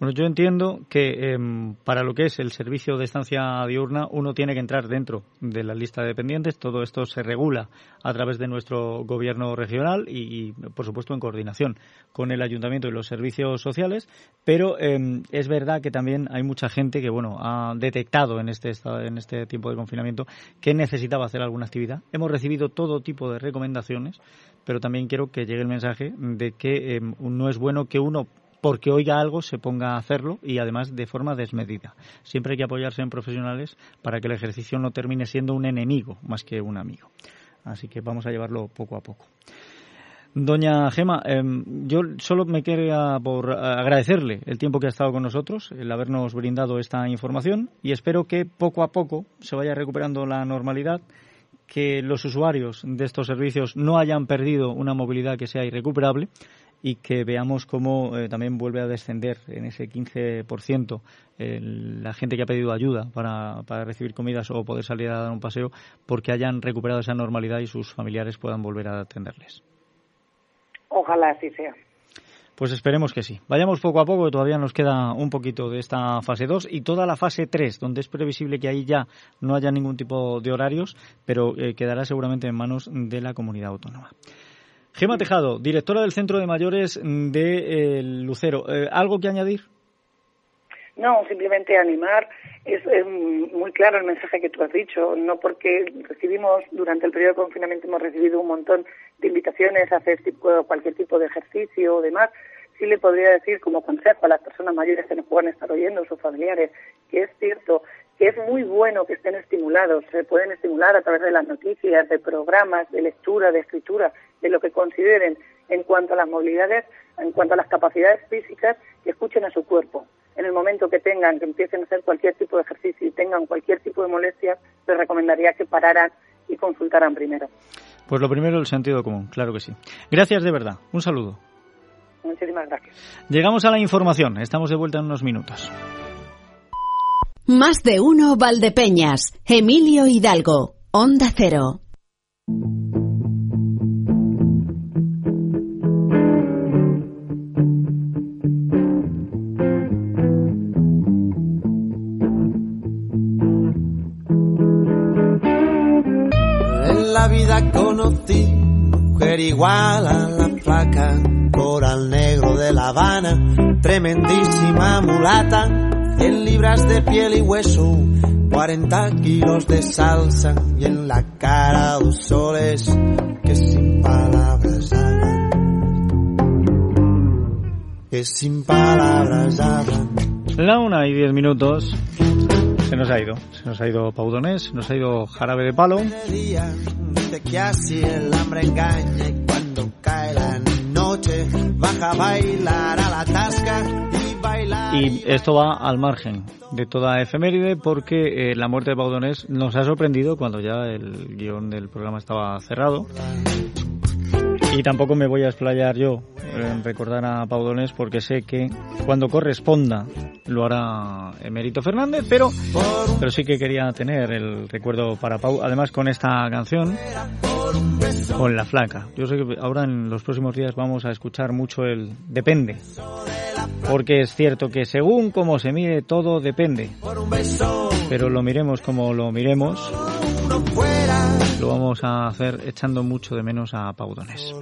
Bueno, yo entiendo que em, para lo que es el servicio de estancia diurna uno tiene que entrar dentro de la lista de dependientes. Todo esto se regula a través de nuestro gobierno regional y, por supuesto, en coordinación con el ayuntamiento y los servicios sociales. Pero em, es verdad que también hay mucha gente que, bueno, ha detectado en este en este tiempo de confinamiento que necesitaba hacer alguna actividad. Hemos recibido todo tipo de recomendaciones, pero también quiero que llegue el mensaje de que em, no es bueno que uno porque oiga algo se ponga a hacerlo y además de forma desmedida. Siempre hay que apoyarse en profesionales para que el ejercicio no termine siendo un enemigo más que un amigo. Así que vamos a llevarlo poco a poco. Doña Gema, em, yo solo me quería por agradecerle el tiempo que ha estado con nosotros, el habernos brindado esta información y espero que poco a poco se vaya recuperando la normalidad, que los usuarios de estos servicios no hayan perdido una movilidad que sea irrecuperable y que veamos cómo eh, también vuelve a descender en ese 15% la gente que ha pedido ayuda para, para recibir comidas o poder salir a dar un paseo porque hayan recuperado esa normalidad y sus familiares puedan volver a atenderles. Ojalá así sea. Pues esperemos que sí. Vayamos poco a poco, que todavía nos queda un poquito de esta fase 2 y toda la fase 3, donde es previsible que ahí ya no haya ningún tipo de horarios, pero eh, quedará seguramente en manos de la comunidad autónoma. Gema Tejado, directora del Centro de Mayores de eh, Lucero. Eh, ¿Algo que añadir? No, simplemente animar. Es, muy claro el mensaje que tú has dicho. No porque recibimos, durante el periodo de confinamiento hemos recibido un montón de invitaciones a hacer cualquier tipo de ejercicio o demás. Sí le podría decir como consejo a las personas mayores que nos puedan estar oyendo, sus familiares, que es cierto que es muy bueno que estén estimulados. Se pueden estimular a través de las noticias, de programas, de lectura, de escritura de lo que consideren en cuanto a las movilidades, en cuanto a las capacidades físicas, que escuchen a su cuerpo. En el momento que tengan, que empiecen a hacer cualquier tipo de ejercicio y tengan cualquier tipo de molestias, les recomendaría que pararan y consultaran primero. Pues lo primero, el sentido común, claro que sí. Gracias de verdad. Un saludo. Muchísimas gracias. Llegamos a la información. Estamos de vuelta en unos minutos. Más de uno Valdepeñas. Emilio Hidalgo. Onda Cero. conocí, mujer igual a la flaca, coral negro de La Habana, tremendísima mulata, 100 libras de piel y hueso, 40 kilos de salsa y en la cara dos soles que sin palabras hablan, que sin palabras hablan. La una y diez minutos. Se nos ha ido, se nos ha ido Paudonés, se nos ha ido Jarabe de Palo. Y esto va al margen de toda efeméride porque eh, la muerte de Paudonés nos ha sorprendido cuando ya el guion del programa estaba cerrado. Y tampoco me voy a explayar yo en recordar a Pau Donés porque sé que cuando corresponda lo hará Emérito Fernández, pero, pero sí que quería tener el recuerdo para Pau, además con esta canción, con La Flaca. Yo sé que ahora en los próximos días vamos a escuchar mucho el Depende, porque es cierto que según cómo se mire todo depende, pero lo miremos como lo miremos lo vamos a hacer echando mucho de menos a Paudones.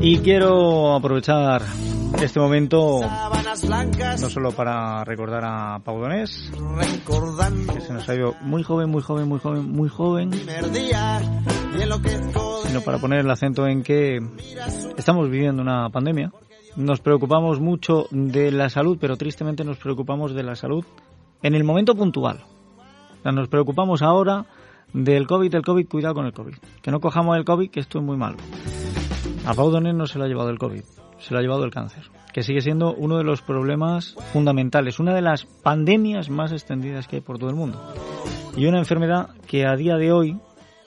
Y quiero aprovechar este momento no solo para recordar a Paudones, que se nos ha ido muy joven, muy joven, muy joven, muy joven, sino para poner el acento en que estamos viviendo una pandemia. Nos preocupamos mucho de la salud, pero tristemente nos preocupamos de la salud en el momento puntual. Nos preocupamos ahora del COVID, del COVID, cuidado con el COVID. Que no cojamos el COVID, que esto es muy malo. A Pau no se lo ha llevado el COVID, se lo ha llevado el cáncer, que sigue siendo uno de los problemas fundamentales, una de las pandemias más extendidas que hay por todo el mundo. Y una enfermedad que a día de hoy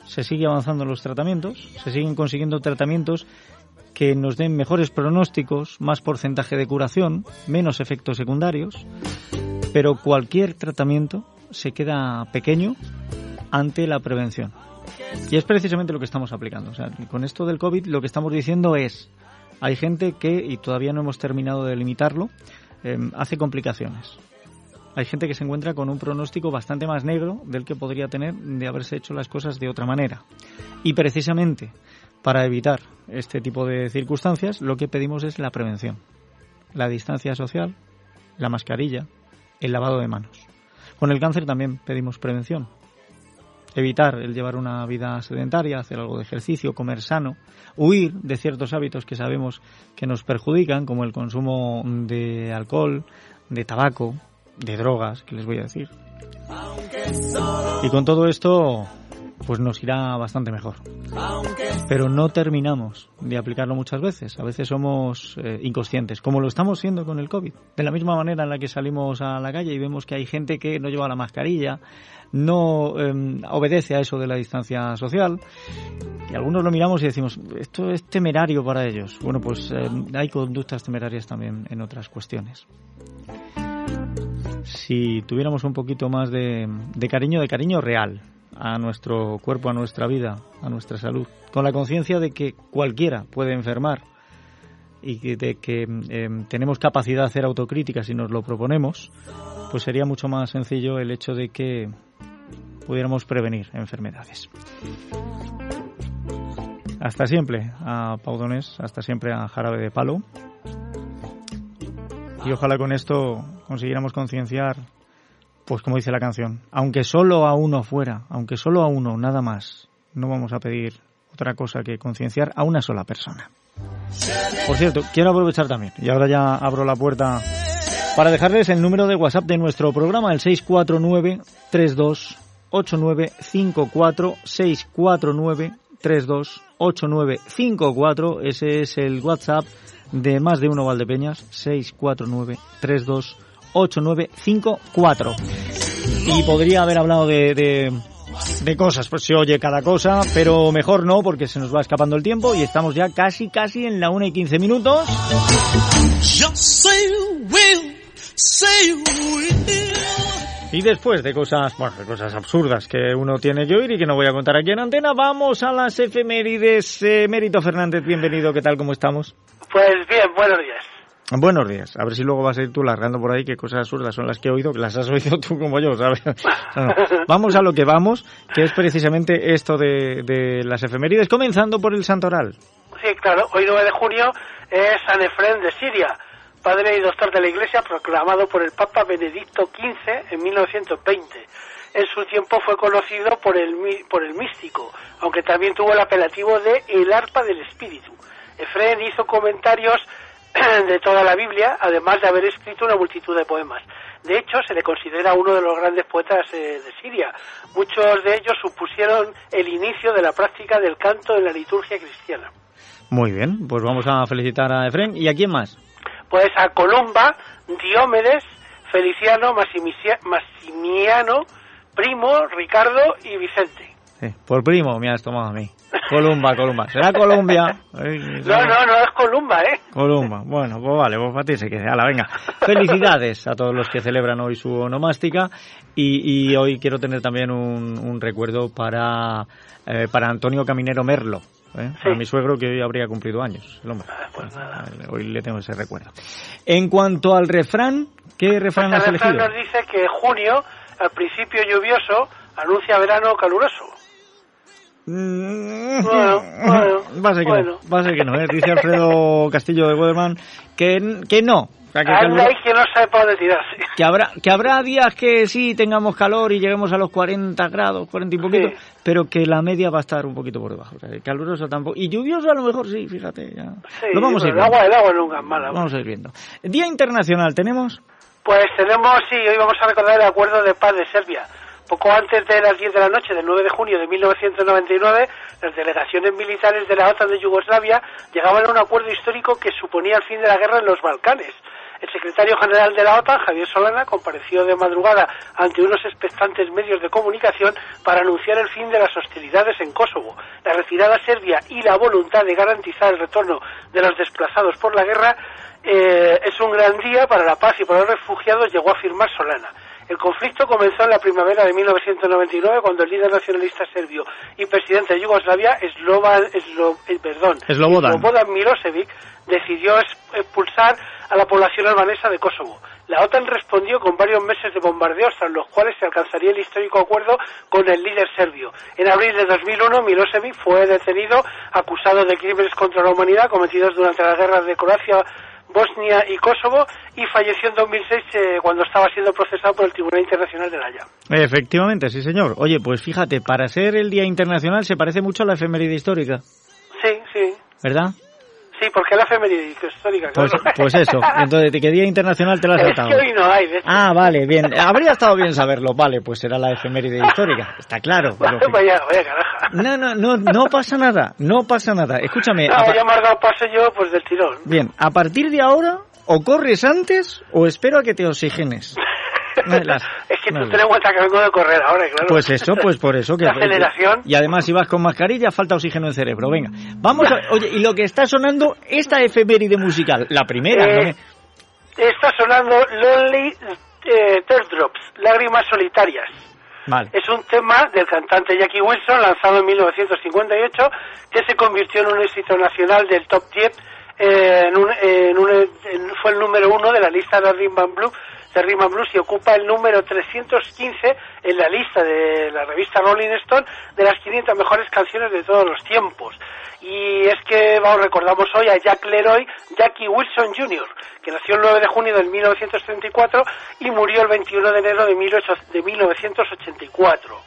se sigue avanzando en los tratamientos, se siguen consiguiendo tratamientos que nos den mejores pronósticos, más porcentaje de curación, menos efectos secundarios, pero cualquier tratamiento se queda pequeño ante la prevención. Y es precisamente lo que estamos aplicando. O sea, con esto del COVID lo que estamos diciendo es, hay gente que, y todavía no hemos terminado de limitarlo, em, hace complicaciones. Hay gente que se encuentra con un pronóstico bastante más negro del que podría tener de haberse hecho las cosas de otra manera. Y precisamente para evitar este tipo de circunstancias, lo que pedimos es la prevención. La distancia social, la mascarilla, el lavado de manos. Con el cáncer también pedimos prevención. Evitar el llevar una vida sedentaria, hacer algo de ejercicio, comer sano, huir de ciertos hábitos que sabemos que nos perjudican, como el consumo de alcohol, de tabaco, de drogas, que les voy a decir. Y con todo esto, pues nos irá bastante mejor. Pero no terminamos de aplicarlo muchas veces. A veces somos eh, inconscientes, como lo estamos siendo con el COVID. De la misma manera en la que salimos a la calle y vemos que hay gente que no lleva la mascarilla, no em, obedece a eso de la distancia social. Y algunos lo miramos y decimos, esto es temerario para ellos. Bueno, pues em, hay conductas temerarias también en otras cuestiones si tuviéramos un poquito más de, cariño, de cariño real, a nuestro cuerpo, a nuestra vida, a nuestra salud, con la conciencia de que cualquiera puede enfermar y de que em, tenemos capacidad de hacer autocrítica si nos lo proponemos, pues sería mucho más sencillo el hecho de que pudiéramos prevenir enfermedades. Hasta siempre a Paudones, hasta siempre a Jarabe de Palo. Y ojalá con esto consiguiéramos concienciar pues como dice la canción, aunque solo a uno fuera, aunque solo a uno, nada más, no vamos a pedir otra cosa que concienciar a una sola persona. Por cierto, quiero aprovechar también, y ahora ya abro la puerta para dejarles el número de WhatsApp de nuestro programa, el 649 32 8954 649 32 8954 ese es el WhatsApp de más de uno Valdepeñas 649 32 8954. Y podría haber hablado de, de, cosas, pues se oye cada cosa, pero mejor no porque se nos va escapando el tiempo y estamos ya casi, casi en la 1 y 15 minutos. Y después de cosas, bueno, de cosas absurdas que uno tiene que oír y que no voy a contar aquí en antena, vamos a las efemérides. Eh, Mérito Fernández, bienvenido, ¿qué tal? ¿Cómo estamos? Pues bien, buenos días. Buenos días. A ver si luego vas a ir tú largando por ahí qué cosas absurdas son las que he oído, que las has oído tú como yo, ¿sabes? Vamos a lo que vamos, que es precisamente esto de, de las efemérides, comenzando por el santoral. Sí, claro. Hoy 9 de junio es San Efrén de Siria, padre y doctor de la Iglesia, proclamado por el Papa Benedicto XV en 1920. En su tiempo fue conocido por el, por el místico, aunque también tuvo el apelativo de el arpa del espíritu. Efrén hizo comentarios de toda la Biblia, además de haber escrito una multitud de poemas. De hecho, se le considera uno de los grandes poetas eh, de Siria. Muchos de ellos supusieron el inicio de la práctica del canto en la liturgia cristiana. Muy bien, pues vamos a felicitar a Efren. ¿Y a quién más? Pues a Columba, Diomedes, Feliciano, Massimiano, Primo, Ricardo y Vicente. Sí, por primo me has tomado a mí. Columba, Columba. ¿Será Colombia? No, no, no es Columba, ¿eh? Columba. Bueno, pues vale, pues para ti se quede. Hala, venga. Felicidades a todos los que celebran hoy su onomástica y, y hoy quiero tener también un, un recuerdo para, eh, para Antonio Caminero Merlo. ¿eh? Para mi suegro que hoy habría cumplido años. El hombre. Pues nada. Hoy le tengo ese recuerdo. En cuanto al refrán, ¿qué refrán Pues has el refrán nos dice que junio, al principio lluvioso, anuncia verano caluroso. Mm, Bueno, bueno, va a ser que bueno. no, va a ser que no, ¿eh? dice Alfredo Castillo de Weatherman que, que no, o sea, que, Anda que no sabe para dónde tirarse. que habrá que habrá días que sí tengamos calor y lleguemos a los 40 grados, 40 y poquito, pero que la media va a estar un poquito por debajo, o sea, caluroso tampoco, y lluvioso a lo mejor sí, fíjate, ya. Sí, lo vamos a ir el agua, el agua nunca es mala. Vamos a ir viendo. Día Internacional tenemos, Pues tenemos, sí, hoy vamos a recordar el acuerdo de paz de Serbia. Poco antes de las 10 de la noche del 9 de junio de 1999, las delegaciones militares de la OTAN de Yugoslavia llegaban a un acuerdo histórico que suponía el fin de la guerra en los Balcanes. El secretario general de la OTAN, Javier Solana, compareció de madrugada ante unos expectantes medios de comunicación para anunciar el fin de las hostilidades en Kosovo, la retirada serbia y la voluntad de garantizar el retorno de los desplazados por la guerra eh, es un gran día para la paz y para los refugiados, llegó a afirmar Solana. El conflicto comenzó en la primavera de 1999 cuando el líder nacionalista serbio y presidente de Yugoslavia, Slobodan, Slo- eh, perdón, Slobodan. Slobodan Milosevic, decidió expulsar a la población albanesa de Kosovo. La OTAN respondió con varios meses de bombardeos tras los cuales se alcanzaría el histórico acuerdo con el líder serbio. En abril de 2001, Milosevic fue detenido acusado de crímenes contra la humanidad cometidos durante las guerras de Croacia, Bosnia y Kosovo y falleció en 2006 eh, cuando estaba siendo procesado por el Tribunal Internacional de La Haya. efectivamente, sí señor. Oye, pues fíjate, para ser el Día Internacional se parece mucho a la efeméride histórica, Sí, sí. ¿verdad? Sí, porque la efeméride histórica, Pues, claro. pues eso, entonces, ¿de qué Día Internacional te la has Es saltado? que hoy no hay, de. Ah, vale, bien. Habría estado bien saberlo. Vale, pues será la efeméride histórica. Está claro. lógico. vaya, vaya caraja. No, no, no, no pasa nada. No pasa nada. Escúchame. a No, pa- ya dado paso yo, pues del tirón. Bien, a partir de ahora, o corres antes o espero a que te oxigenes. Las- Es que tú de ten en cuenta que vengo de correr ahora, claro. Pues eso, pues por eso. Que, La aceleración. Y además, si vas con mascarilla, falta oxígeno en el cerebro. Venga, vamos a... Oye, y lo que está sonando, esta efeméride musical, la primera, Eh, ¿no me- Está sonando Lonely eh, Teardrops, Lágrimas Solitarias. Vale. Es un tema del cantante Jackie Wilson, lanzado en 1958, que se convirtió en un éxito nacional del top 10. eh, en un- en un- en- fue el número uno de la lista de Rhythm and Blues, de Rhythm Blues y ocupa el número 315 en la lista de la revista Rolling Stone de las 500 mejores canciones de todos los tiempos. Y es que vamos, recordamos hoy a Jack Leroy, Jackie Wilson Jr., que nació el 9 de junio de 1934 y murió el 21 de enero de 18 de 1984.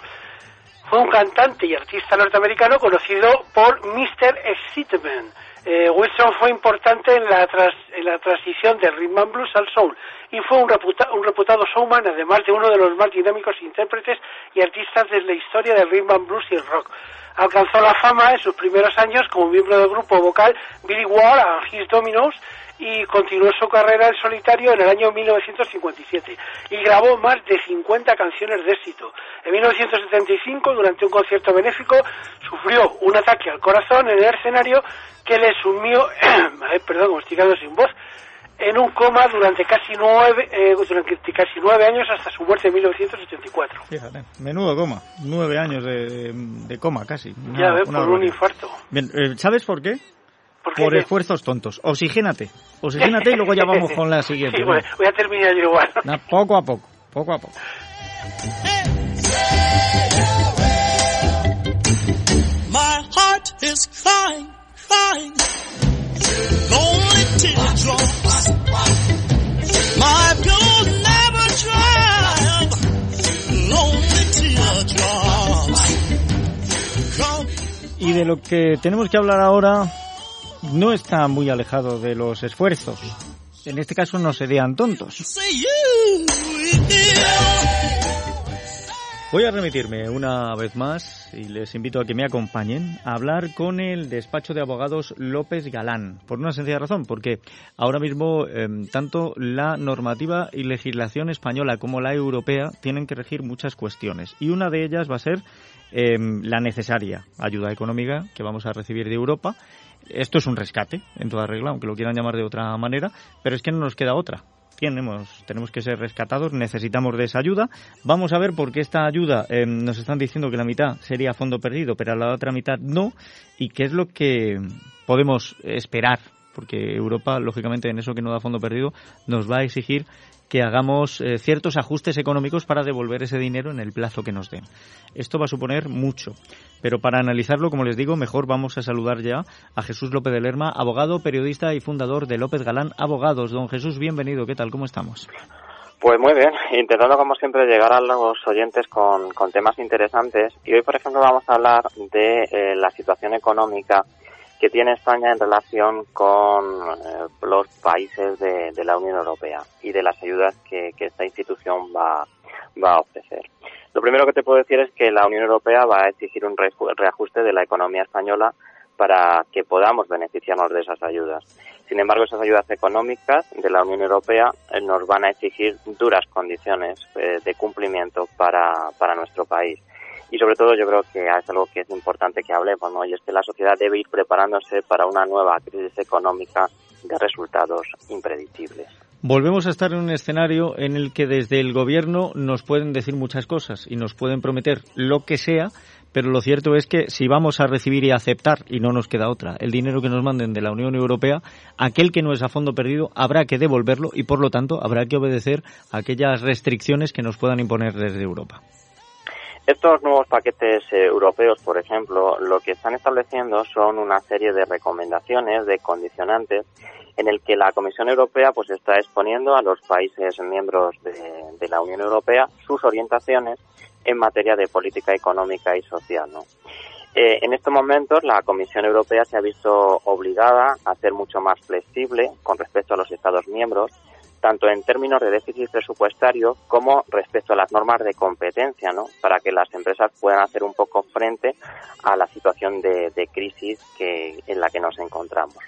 Fue un cantante y artista norteamericano conocido por Mr. Excitement. Eh, Wilson fue importante en la, tras- en la transición del rhythm and blues al soul y fue un, reputa- un reputado showman, además de uno de los más dinámicos intérpretes y artistas de la historia del rhythm and blues y el rock. Alcanzó la fama en sus primeros años como miembro del grupo vocal Billy Ward and His Dominoes y continuó su carrera en solitario en el año 1957 y grabó más de 50 canciones de éxito. En 1975, durante un concierto benéfico, sufrió un ataque al corazón en el escenario que le sumió, perdón, como estoy quedando sin voz, en un coma durante casi nueve, eh, durante casi nueve años hasta su muerte en 1984. Fíjate, menudo coma. Nueve años de, de coma casi. Una- ya ves, por un infarto. Bien, eh, ¿sabes por qué? ¿Por qué Por esfuerzos tontos. Oxigénate. Oxigénate y luego ya vamos con la siguiente. Sí, voy, voy a terminar yo igual. Na- poco a poco, poco a poco. My heart is crying, crying. Lonely teardrops. My never dry. Lonely teardrops. Y de lo que tenemos que hablar ahora no está muy alejado de los esfuerzos. En este caso no serían tontos. Voy a remitirme una vez más y les invito a que me acompañen a hablar con el despacho de abogados López Galán, por una sencilla razón, porque ahora mismo eh, tanto la normativa y legislación española como la europea tienen que regir muchas cuestiones y una de ellas va a ser eh, la necesaria ayuda económica que vamos a recibir de Europa. Esto es un rescate, en toda regla, aunque lo quieran llamar de otra manera, pero es que no nos queda otra. Tenemos, tenemos que ser rescatados, necesitamos de esa ayuda. Vamos a ver por qué esta ayuda eh, nos están diciendo que la mitad sería fondo perdido, pero la otra mitad no, y qué es lo que podemos esperar, porque Europa, lógicamente, en eso que no da fondo perdido, nos va a exigir que hagamos eh, ciertos ajustes económicos para devolver ese dinero en el plazo que nos den. Esto va a suponer mucho, pero para analizarlo, como les digo, mejor vamos a saludar ya a Jesús López de Lerma, abogado, periodista y fundador de López Galán Abogados. Don Jesús, bienvenido. ¿Qué tal? ¿Cómo estamos? Pues muy bien, intentando como siempre llegar a los oyentes con, con temas interesantes. Y hoy, por ejemplo, vamos a hablar de eh, la situación económica que tiene España en relación con eh, los países de, la Unión Europea y de las ayudas que, esta institución va, a ofrecer. Lo primero que te puedo decir es que la Unión Europea va a exigir un reajuste de la economía española para que podamos beneficiarnos de esas ayudas. Sin embargo, esas ayudas económicas de la Unión Europea eh, nos van a exigir duras condiciones eh, de cumplimiento para nuestro país y sobre todo yo creo que es algo que es importante que hablemos, ¿no? Y es que la sociedad debe ir preparándose para una nueva crisis económica de resultados impredecibles. Volvemos a estar en un escenario en el que desde el gobierno nos pueden decir muchas cosas y nos pueden prometer lo que sea, pero lo cierto es que si vamos a recibir y aceptar, y no nos queda otra, el dinero que nos manden de la Unión Europea, aquel que no es a fondo perdido habrá que devolverlo y por lo tanto habrá que obedecer a aquellas restricciones que nos puedan imponer desde Europa. Estos nuevos paquetes eh, europeos, por ejemplo, lo que están estableciendo son una serie de recomendaciones, de condicionantes, en el que la Comisión Europea pues está exponiendo a los países miembros de, la Unión Europea sus orientaciones en materia de política económica y social. Eh, en estos momentos la Comisión Europea se ha visto obligada a ser mucho más flexible con respecto a los Estados miembros tanto en términos de déficit presupuestario como respecto a las normas de competencia, ¿no? Para que las empresas puedan hacer un poco frente a la situación de, de crisis que, en la que nos encontramos.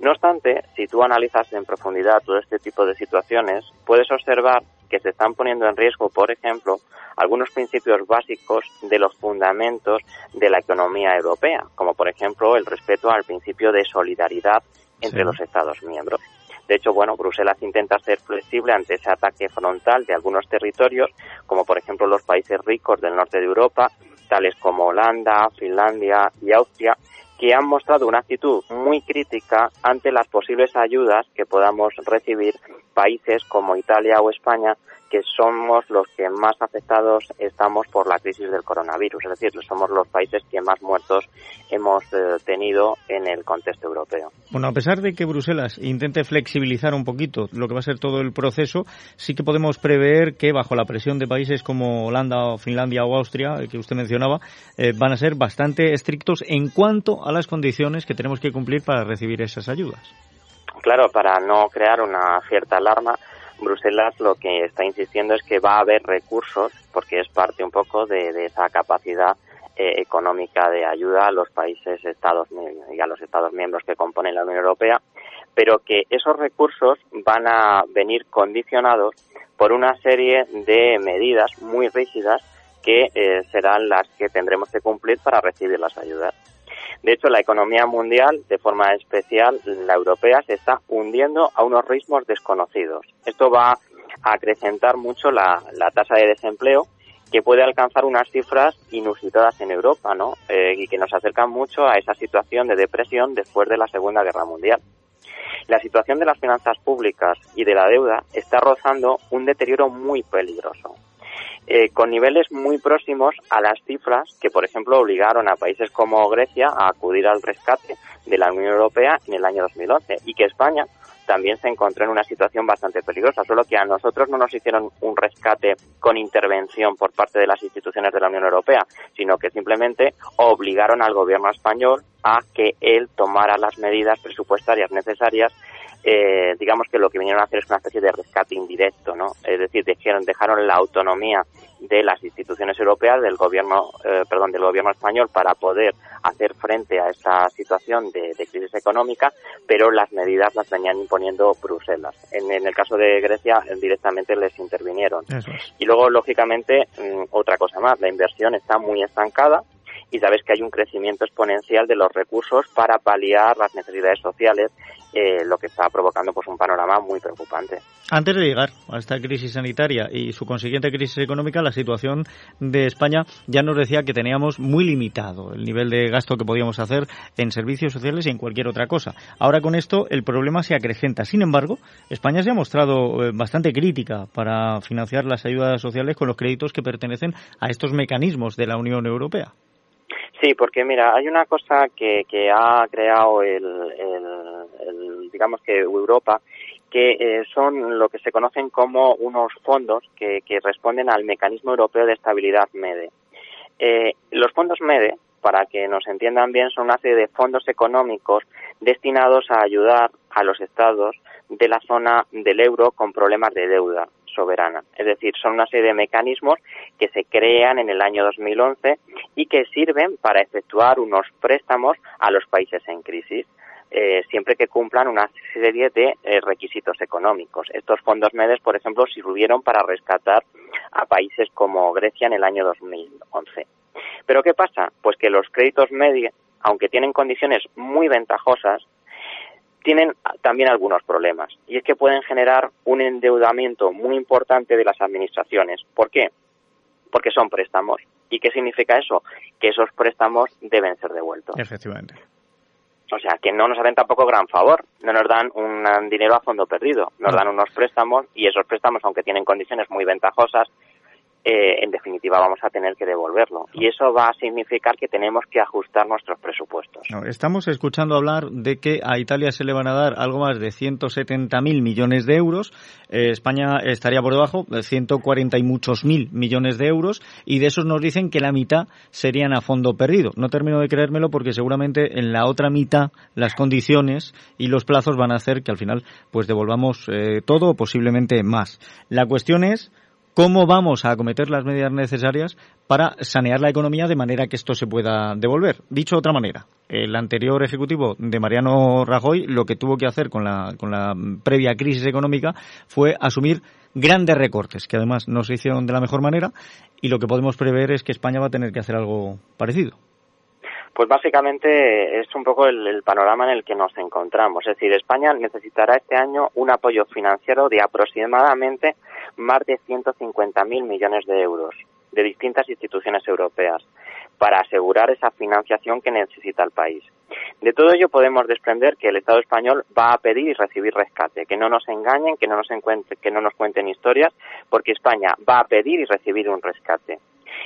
No obstante, si tú analizas en profundidad todo este tipo de situaciones, puedes observar que se están poniendo en riesgo, por ejemplo, algunos principios básicos de los fundamentos de la economía europea, como por ejemplo el respeto al principio de solidaridad entre sí. los Estados miembros. De hecho, bueno, Bruselas intenta ser flexible ante ese ataque frontal de algunos territorios, como por ejemplo los países ricos del norte de Europa, tales como Holanda, Finlandia y Austria, que han mostrado una actitud muy crítica ante las posibles ayudas que podamos recibir países como Italia o España que somos los que más afectados estamos por la crisis del coronavirus, es decir, somos los países que más muertos hemos eh, tenido en el contexto europeo. Bueno, a pesar de que Bruselas intente flexibilizar un poquito lo que va a ser todo el proceso, sí que podemos prever que bajo la presión de países como Holanda, Finlandia o Austria, que usted mencionaba, eh, van a ser bastante estrictos en cuanto a las condiciones que tenemos que cumplir para recibir esas ayudas. Claro, para no crear una cierta alarma, Bruselas lo que está insistiendo es que va a haber recursos, porque es parte un poco de, esa capacidad eh, económica de ayuda a los países estados y a los estados miembros que componen la Unión Europea, pero que esos recursos van a venir condicionados por una serie de medidas muy rígidas que eh, serán las que tendremos que cumplir para recibir las ayudas. De hecho, la economía mundial, de forma especial la europea, se está hundiendo a unos ritmos desconocidos. Esto va a acrecentar mucho la, la tasa de desempleo que puede alcanzar unas cifras inusitadas en Europa, ¿no? Eh, y que nos acercan mucho a esa situación de depresión después de la Segunda Guerra Mundial. La situación de las finanzas públicas y de la deuda está rozando un deterioro muy peligroso eh, con niveles muy próximos a las cifras que, por ejemplo, obligaron a países como Grecia a acudir al rescate de la Unión Europea en el año 2011 y que España también se encontró en una situación bastante peligrosa, solo que a nosotros no nos hicieron un rescate con intervención por parte de las instituciones de la Unión Europea, sino que simplemente obligaron al gobierno español a que él tomara las medidas presupuestarias necesarias eh, digamos que lo que vinieron a hacer es una especie de rescate indirecto, ¿no? Es decir, dejaron, dejaron la autonomía de las instituciones europeas, del gobierno, eh, perdón, del gobierno español para poder hacer frente a esta situación de, crisis económica, pero las medidas las venían imponiendo Bruselas. En, el caso de Grecia directamente les intervinieron. Y luego, lógicamente, mm, otra cosa más, la inversión está muy estancada y sabes que hay un crecimiento exponencial de los recursos para paliar las necesidades sociales, eh, lo que está provocando pues un panorama muy preocupante. Antes de llegar a esta crisis sanitaria y su consiguiente crisis económica, la situación de España ya nos decía que teníamos muy limitado el nivel de gasto que podíamos hacer en servicios sociales y en cualquier otra cosa. Ahora con esto el problema se acrecenta. Sin embargo, España se ha mostrado eh, bastante crítica para financiar las ayudas sociales con los créditos que pertenecen a estos mecanismos de la Unión Europea. Sí, porque mira, hay una cosa que, que ha creado el, el, digamos que Europa, que eh, son lo que se conocen como unos fondos que, que responden al mecanismo europeo de estabilidad MEDE. Eh, los fondos MEDE, para que nos entiendan bien, son una serie de fondos económicos destinados a ayudar a los estados de la zona del euro con problemas de deuda soberana. Es decir, son una serie de mecanismos que se crean en el año 2011 y que sirven para efectuar unos préstamos a los países en crisis. Eh, siempre que cumplan una serie de eh, requisitos económicos. Estos fondos MEDES, por ejemplo, sirvieron para rescatar a países como Grecia en el año 2011. Pero ¿qué pasa? Pues que los créditos MEDI, aunque tienen condiciones muy ventajosas, tienen también algunos problemas y es que pueden generar un endeudamiento muy importante de las administraciones. ¿Por qué? Porque son préstamos. ¿Y qué significa eso? Que esos préstamos deben ser devueltos. Efectivamente. O sea, que no nos hacen tampoco gran favor. No nos dan un dinero a fondo perdido. Nos dan unos préstamos y esos préstamos, aunque tienen condiciones muy ventajosas, eh, en definitiva vamos a tener que devolverlo. Y eso va a significar que tenemos que ajustar nuestros presupuestos. estamos escuchando hablar de que a Italia se le van a dar algo más de 170.000 millones de euros. Eh, España estaría por debajo, de 140 y muchos mil millones de euros. Y de esos nos dicen que la mitad serían a fondo perdido. No termino de creérmelo porque seguramente en la otra mitad las condiciones y los plazos van a hacer que al final pues devolvamos eh, todo o posiblemente más. La cuestión es cómo vamos a acometer las medidas necesarias para sanear la economía de manera que esto se pueda devolver. Dicho de otra manera, el anterior ejecutivo de Mariano Rajoy lo que tuvo que hacer con la, con la previa crisis económica fue asumir grandes recortes, que además no se hicieron de la mejor manera, y lo que podemos prever es que España va a tener que hacer algo parecido. Pues básicamente es un poco el, panorama en el que nos encontramos. Es decir, España necesitará este año un apoyo financiero de aproximadamente más de 150.000 millones de euros de distintas instituciones europeas para asegurar esa financiación que necesita el país. De todo ello podemos desprender que el Estado español va a pedir y recibir rescate, que no nos engañen, que no nos, que no nos cuenten historias, porque España va a pedir y recibir un rescate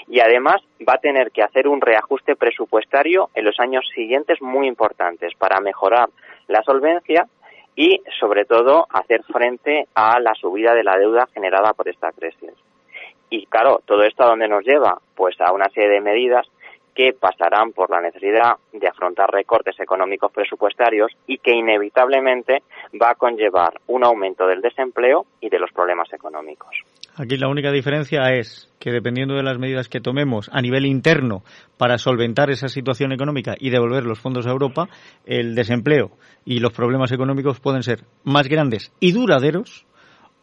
y además va a tener que hacer un reajuste presupuestario en los años siguientes muy importantes para mejorar la solvencia y sobre todo hacer frente a la subida de la deuda generada por esta crisis. Y claro, todo esto a dónde nos lleva? Pues a una serie de medidas que pasarán por la necesidad de afrontar recortes económicos presupuestarios y que inevitablemente va a conllevar un aumento del desempleo y de los problemas económicos. Aquí la única diferencia es que dependiendo de las medidas que tomemos a nivel interno para solventar esa situación económica y devolver los fondos a Europa, el desempleo y los problemas económicos pueden ser más grandes y duraderos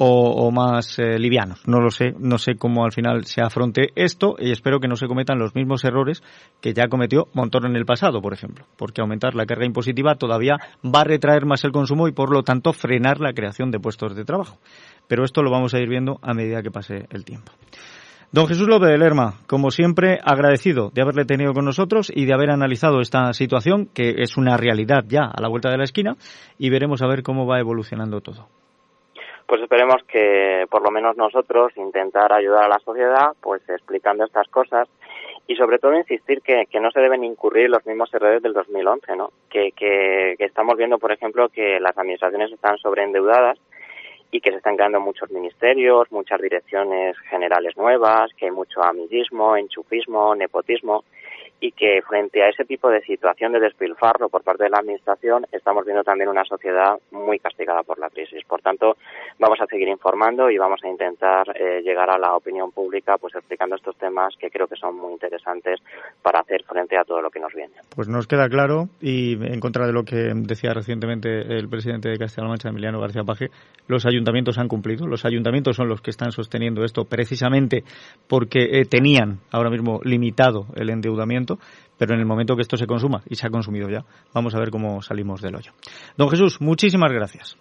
o, más eh, livianos. No lo sé, no sé cómo al final se afronte esto y espero que no se cometan los mismos errores que ya cometió Montoro en el pasado, por ejemplo, porque aumentar la carga impositiva todavía va a retraer más el consumo y por lo tanto frenar la creación de puestos de trabajo. Pero esto lo vamos a ir viendo a medida que pase el tiempo. Don Jesús López de Lerma, como siempre, agradecido de haberle tenido con nosotros y de haber analizado esta situación, que es una realidad ya a la vuelta de la esquina, y veremos a ver cómo va evolucionando todo. Pues esperemos que por lo menos nosotros intentar ayudar a la sociedad, pues explicando estas cosas y sobre todo insistir que, no se deben incurrir los mismos errores del 2011, ¿no? Que, que, estamos viendo, por ejemplo, que las administraciones están sobreendeudadas y que se están creando muchos ministerios, muchas direcciones generales nuevas, que hay mucho amiguismo, enchufismo, nepotismo y que frente a ese tipo de situación de despilfarro por parte de la Administración estamos viendo también una sociedad muy castigada por la crisis. Por tanto, vamos a seguir informando y vamos a intentar eh, llegar a la opinión pública pues explicando estos temas que creo que son muy interesantes para hacer frente a todo lo que nos viene. Pues nos queda claro y en contra de lo que decía recientemente el presidente de Castilla-La Mancha, Emiliano García Paje, los ayuntamientos han cumplido. Los ayuntamientos son los que están sosteniendo esto precisamente porque eh, tenían ahora mismo limitado el endeudamiento pero en el momento que esto se consuma, y se ha consumido ya, vamos a ver cómo salimos del hoyo. Don Jesús, muchísimas gracias.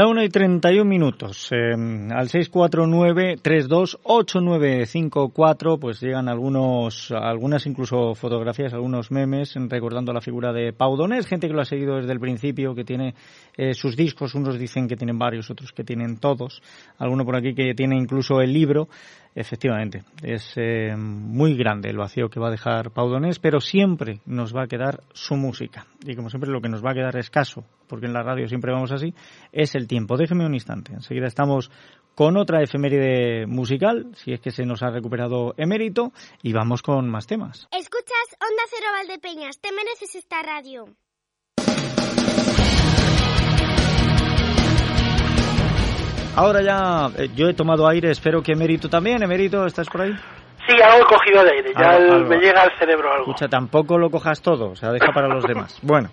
La 1 y 31 minutos. Eh, al 649-328954 pues llegan algunos, algunas incluso fotografías, algunos memes recordando la figura de Pau Donés, gente que lo ha seguido desde el principio, que tiene eh, sus discos, unos dicen que tienen varios, otros que tienen todos, alguno por aquí que tiene incluso el libro. Efectivamente, es eh, muy grande el vacío que va a dejar Pau Donés, pero siempre nos va a quedar su música. Y como siempre lo que nos va a quedar escaso, porque en la radio siempre vamos así, es el tiempo. Déjeme un instante. Enseguida estamos con otra efeméride musical, si es que se nos ha recuperado emérito, y vamos con más temas. Escuchas Onda Cero Valdepeñas, te mereces esta radio. Ahora ya eh, yo he tomado aire, espero que Emérito también. Emérito, ¿estás por ahí? Sí, algo he cogido de aire, ya Algo, el- algo. me llega al cerebro algo. Escucha, tampoco lo cojas todo, o sea, deja para los demás. Bueno,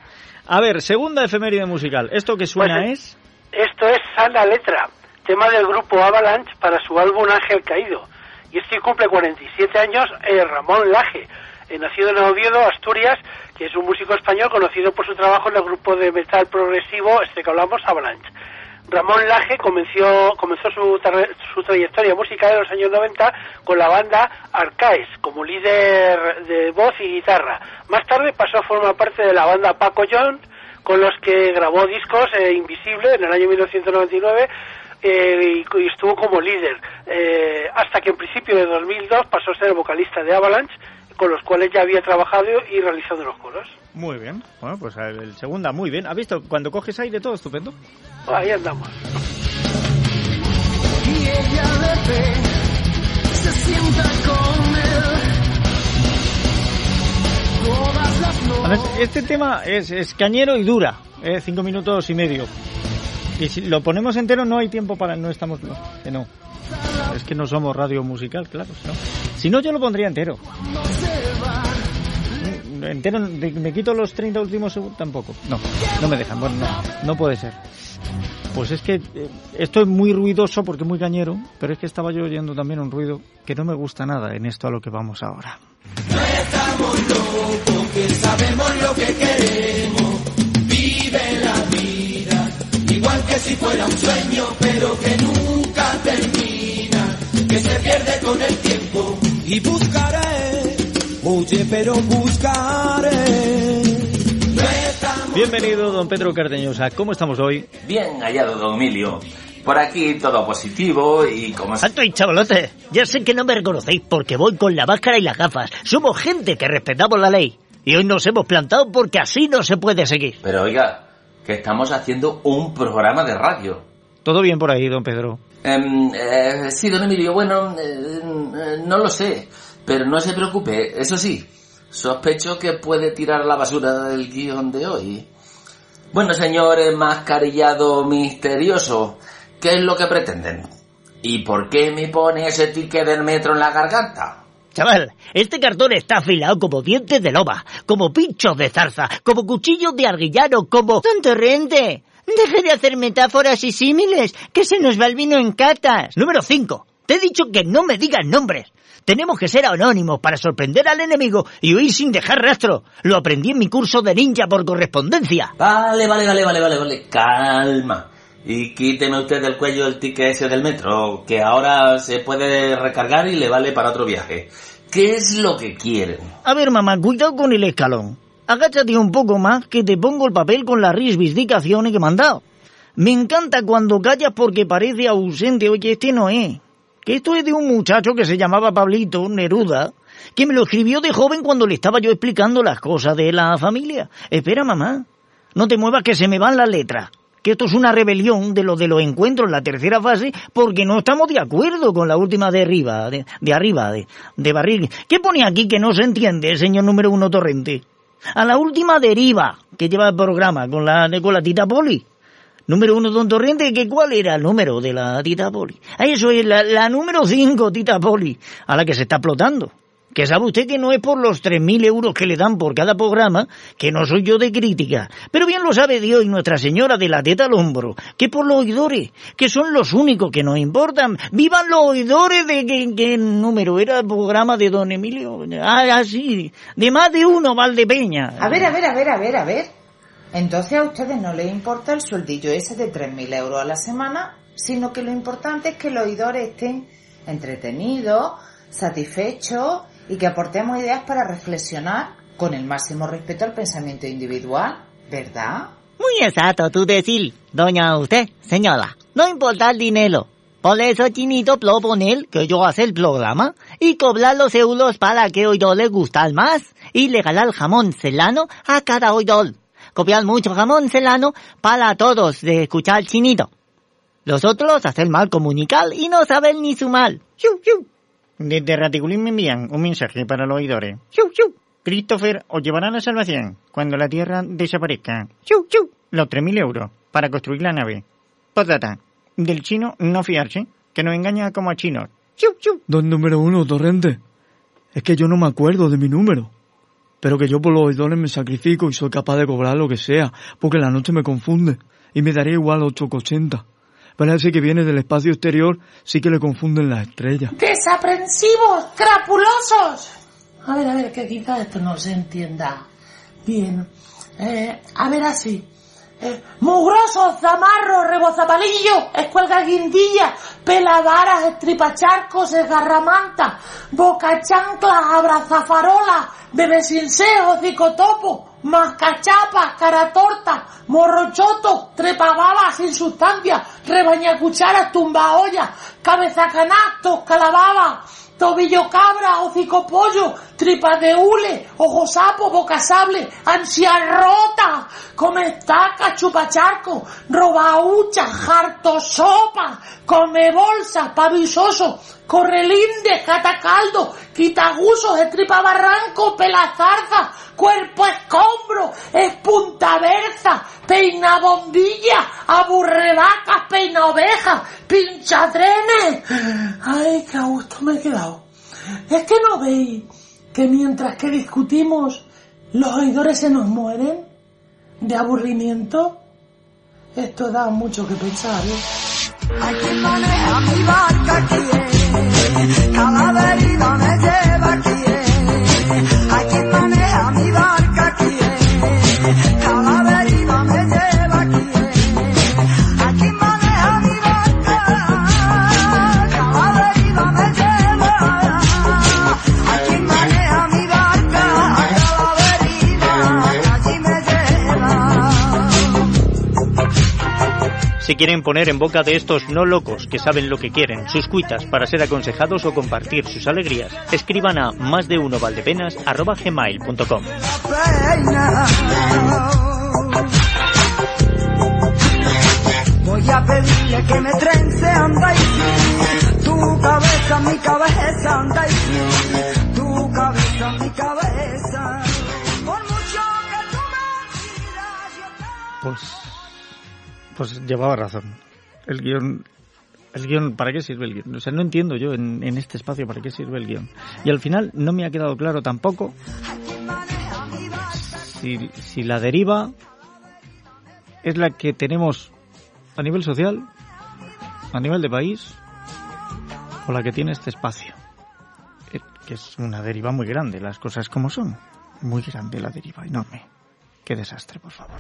a ver, segunda efeméride musical. ¿Esto que suena Pues, es? Esto es Sana Letra, tema del grupo Avalanche para su álbum Ángel Caído. Y es que cumple 47 años eh, Ramón Laje, eh, nacido en Oviedo, Asturias, que es un músico español conocido por su trabajo en el grupo de metal progresivo, este que hablamos, Avalanche. Ramón Laje comenzó, comenzó su, tra- su trayectoria musical en los años 90 con la banda Arcaes como líder de voz y guitarra. Más tarde pasó a formar parte de la banda Paco John, con los que grabó discos eh, Invisible en el año 1999 eh, y, y estuvo como líder, eh, hasta que en principio de 2002 pasó a ser vocalista de Avalanche, con los cuales ya había trabajado y realizado los coros. Muy bien. Bueno, pues el, segunda, muy bien. ¿Has visto? Cuando coges aire todo estupendo. Ahí andamos. Y ella le ve, se sienta con él. Todas las A ver, este tema es, es cañero y dura, eh, cinco minutos y medio. Y si lo ponemos entero no hay tiempo para... No estamos... no, que no. Es que no somos radio musical, claro. Si no, si no yo lo pondría entero. Entero, me quito los 30 últimos segundos, tampoco. No, no me dejan. Bueno, no, no puede ser. Pues es que eh, esto es muy ruidoso porque es muy cañero, pero es que estaba yo oyendo también un ruido que no me gusta nada en esto a lo que vamos ahora. porque sabemos lo que queremos. Vive la vida, igual que si fuera un sueño, pero que nunca termina, que se pierde con el tiempo. Y buscaré, oye, pero buscaré. Bienvenido, don Pedro Cardeñosa. ¿Cómo estamos hoy? Bien hallado, don Emilio. Por aquí todo positivo y como... Alto y chavalote, ya sé que no me reconocéis porque voy con la máscara y las gafas. Somos gente que respetamos la ley. Y hoy nos hemos plantado porque así no se puede seguir. Pero oiga, que estamos haciendo un programa de radio. ¿Todo bien por ahí, don Pedro? Em, eh, sí, don Emilio, bueno, eh, eh, no lo sé, pero no se preocupe, eso sí, sospecho que puede tirar a la basura del guion de hoy. Bueno, señor mascarillado misterioso, ¿qué es lo que pretenden? ¿Y por qué me pone ese ticket del metro en la garganta? Chaval, este cartón está afilado como dientes de loba, como pinchos de zarza, como cuchillos de arguillano, como... ¡Tontorrente! Deje de hacer metáforas y símiles, que se nos va el vino en catas. Número 5. Te he dicho que no me digas nombres. Tenemos que ser anónimos para sorprender al enemigo y huir sin dejar rastro. Lo aprendí en mi curso de ninja por correspondencia. Vale, vale, vale, vale, vale, vale, calma. Y quíteme usted del cuello el ticket ese del metro, que ahora se puede recargar y le vale para otro viaje. ¿Qué es lo que quieren? A ver, mamá, cuidado con el escalón. Agáchate un poco más que te pongo el papel con las risbidicaciones que me han dado. Me encanta cuando callas porque parece ausente. Oye, este no es. Que esto es de un muchacho que se llamaba Pablito Neruda, que me lo escribió de joven cuando le estaba yo explicando las cosas de la familia. Espera, mamá. No te muevas que se me van las letras. que esto es una rebelión de lo de los encuentros en la tercera fase porque no estamos de acuerdo con la última de arriba, de, arriba, de, de barril. ¿Qué pone aquí que no se entiende, señor número uno Torrente? A la última deriva que lleva el programa con la, con la Poli. Número uno, don Torrente, que ¿cuál era el número de la Tita Poli? Ah, eso es la, número cinco, Tita Poli, a la que se está explotando. Que sabe usted que no es por los 3.000 euros que le dan por cada programa, que no soy yo de crítica. Pero bien lo sabe Dios y Nuestra Señora de la teta al hombro, que por los oidores, que son los únicos que nos importan. ¡Vivan los oidores de que, número era el programa de don Emilio! Ah, sí, de más de uno, Valdepeña. A ver, a ver, a ver, a ver, a ver. Entonces a ustedes no les importa el sueldillo ese de 3.000 euros a la semana, sino que lo importante es que los oidores estén entretenidos, satisfechos y que aportemos ideas para reflexionar con el máximo respeto al pensamiento individual, ¿verdad? Muy exacto, tú decir, doña usted, señora. No importa el dinero. Por eso Chinito proponer que yo haga el programa y cobrar los euros para que oidor le guste más y regalar jamón celano a cada oidor. Copiar mucho jamón celano para todos de escuchar Chinito. Los otros hacer mal comunicar y no saber ni sumar. Desde Raticulín me envían un mensaje para los oidores. Christopher os llevará a la salvación cuando la Tierra desaparezca. Los 3.000 euros para construir la nave. Postdata. Del chino no fiarse, que nos engaña como a chinos. Don número uno, Torrente. Es que yo no me acuerdo de mi número. Pero que yo por los oidores me sacrifico y soy capaz de cobrar lo que sea, porque la noche me confunde y me daría igual 8,80. Parece que viene del espacio exterior, sí que le confunden las estrellas. Desaprensivos, crapulosos. A ver, a ver, que quizás esto no se entienda bien. Eh, a ver así. Mugrosos, zamarros, rebozapalillos, escuelga guindilla, pelavaras, estripacharcos, esgarramanta, boca chancla, abrazafarola, bebesinseo, cicotopo, mascachapas, cara torta, morrochoto, trepababa sin sustancia, rebaña cucharas, tumba olla, cabeza canastos, calababa, tobillo cabra, hocico pollo, tripa de hule, ojo sapo, boca sable, ansia rota, come estaca, chupa charco, roba hucha, jarto sopa, come bolsa, pavisoso, corre linde, cata caldo, quita gusos, estripa barranco, pela zarza, cuerpo escombro, es punta berza, peina bombilla, aburre vacas, peina ovejas, pincha trenes. Ay, qué a gusto me he quedado. Es que no veis que mientras que discutimos, los oidores se nos mueren de aburrimiento. Esto da mucho que pensar, ¿eh? Hay quien maneja Si quieren poner en boca de estos no locos que saben lo que quieren sus cuitas para ser aconsejados o compartir sus alegrías, escriban a más de uno gmail.com. Voy a pedirle que me trence, anda y sí. Tu cabeza, mi cabeza, anda y sí. Tu cabeza, mi cabeza. Por mucho que tú Pues, pues llevaba razón. El guion, el guion, ¿para qué sirve el guion? O sea, no entiendo yo en, este espacio para qué sirve el guion. Y al final no me ha quedado claro tampoco si, si la deriva es la que tenemos a nivel social, a nivel de país, o la que tiene este espacio. Eh, Que es una deriva muy grande, las cosas como son. Muy grande la deriva, enorme. Qué desastre, por favor.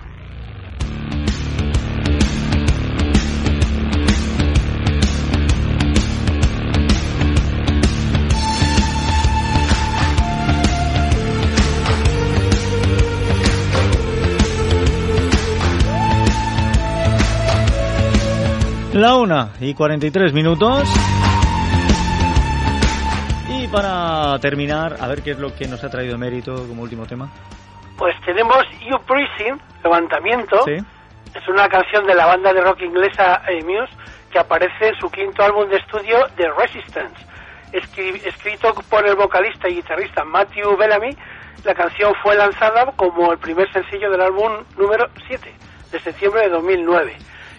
La una y 43 minutos. Y para terminar, a ver qué es lo que nos ha traído mérito como último tema. Pues tenemos U-Pricing, levantamiento, Sí. Es una canción de la banda de rock inglesa eh, Muse que aparece en su quinto álbum de estudio The Resistance. Escri- escrito por el vocalista y guitarrista Matthew Bellamy, la canción fue lanzada como el primer sencillo del álbum número 7 de septiembre de 2009.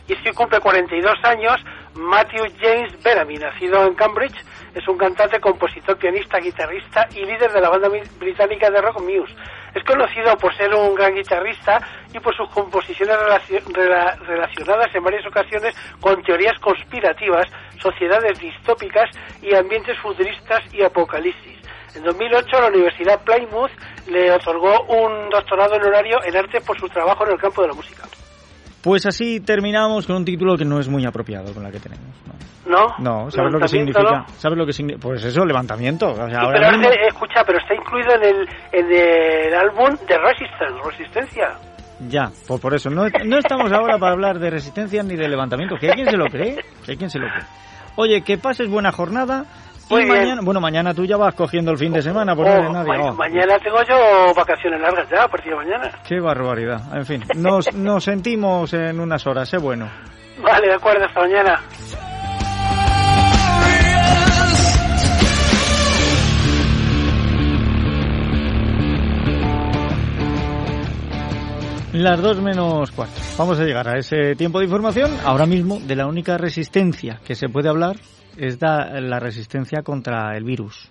Y que cumple 42 años Matthew James Bellamy, nacido en Cambridge, es un cantante, compositor, pianista, guitarrista y líder de la banda británica de rock Muse. Es conocido por ser un gran guitarrista y por sus composiciones relacio- rela- relacionadas en varias ocasiones con teorías conspirativas, sociedades distópicas y ambientes futuristas y apocalipsis. En 2008 la Universidad Plymouth le otorgó un doctorado honorario en arte por su trabajo en el campo de la música. Pues así terminamos con un título que no es muy apropiado con la que tenemos. ¿No? No, ¿sabes lo que significa? ¿no? ¿Sabes lo que significa? Pues eso, levantamiento. O sea, Sí, ahora pero mismo- escucha, pero está incluido en el, en el álbum de Resistance, Resistencia. Ya, pues por eso. No, no estamos ahora para hablar de resistencia ni de levantamiento. Que hay quien se lo cree. Que hay quien se lo cree. Oye, que pases buena jornada. Y Muy bien. mañana, bueno, mañana tú ya vas cogiendo el fin de semana, por Oh, nadie. ma- Oh, mañana tengo yo vacaciones largas ya, a partir de mañana. qué barbaridad. En fin, nos, nos sentimos en unas horas, sé bueno. Vale, de acuerdo, hasta mañana. Las dos menos cuatro. Vamos a llegar a ese tiempo de información. Ahora mismo, de la única resistencia que se puede hablar es da- la resistencia contra el virus.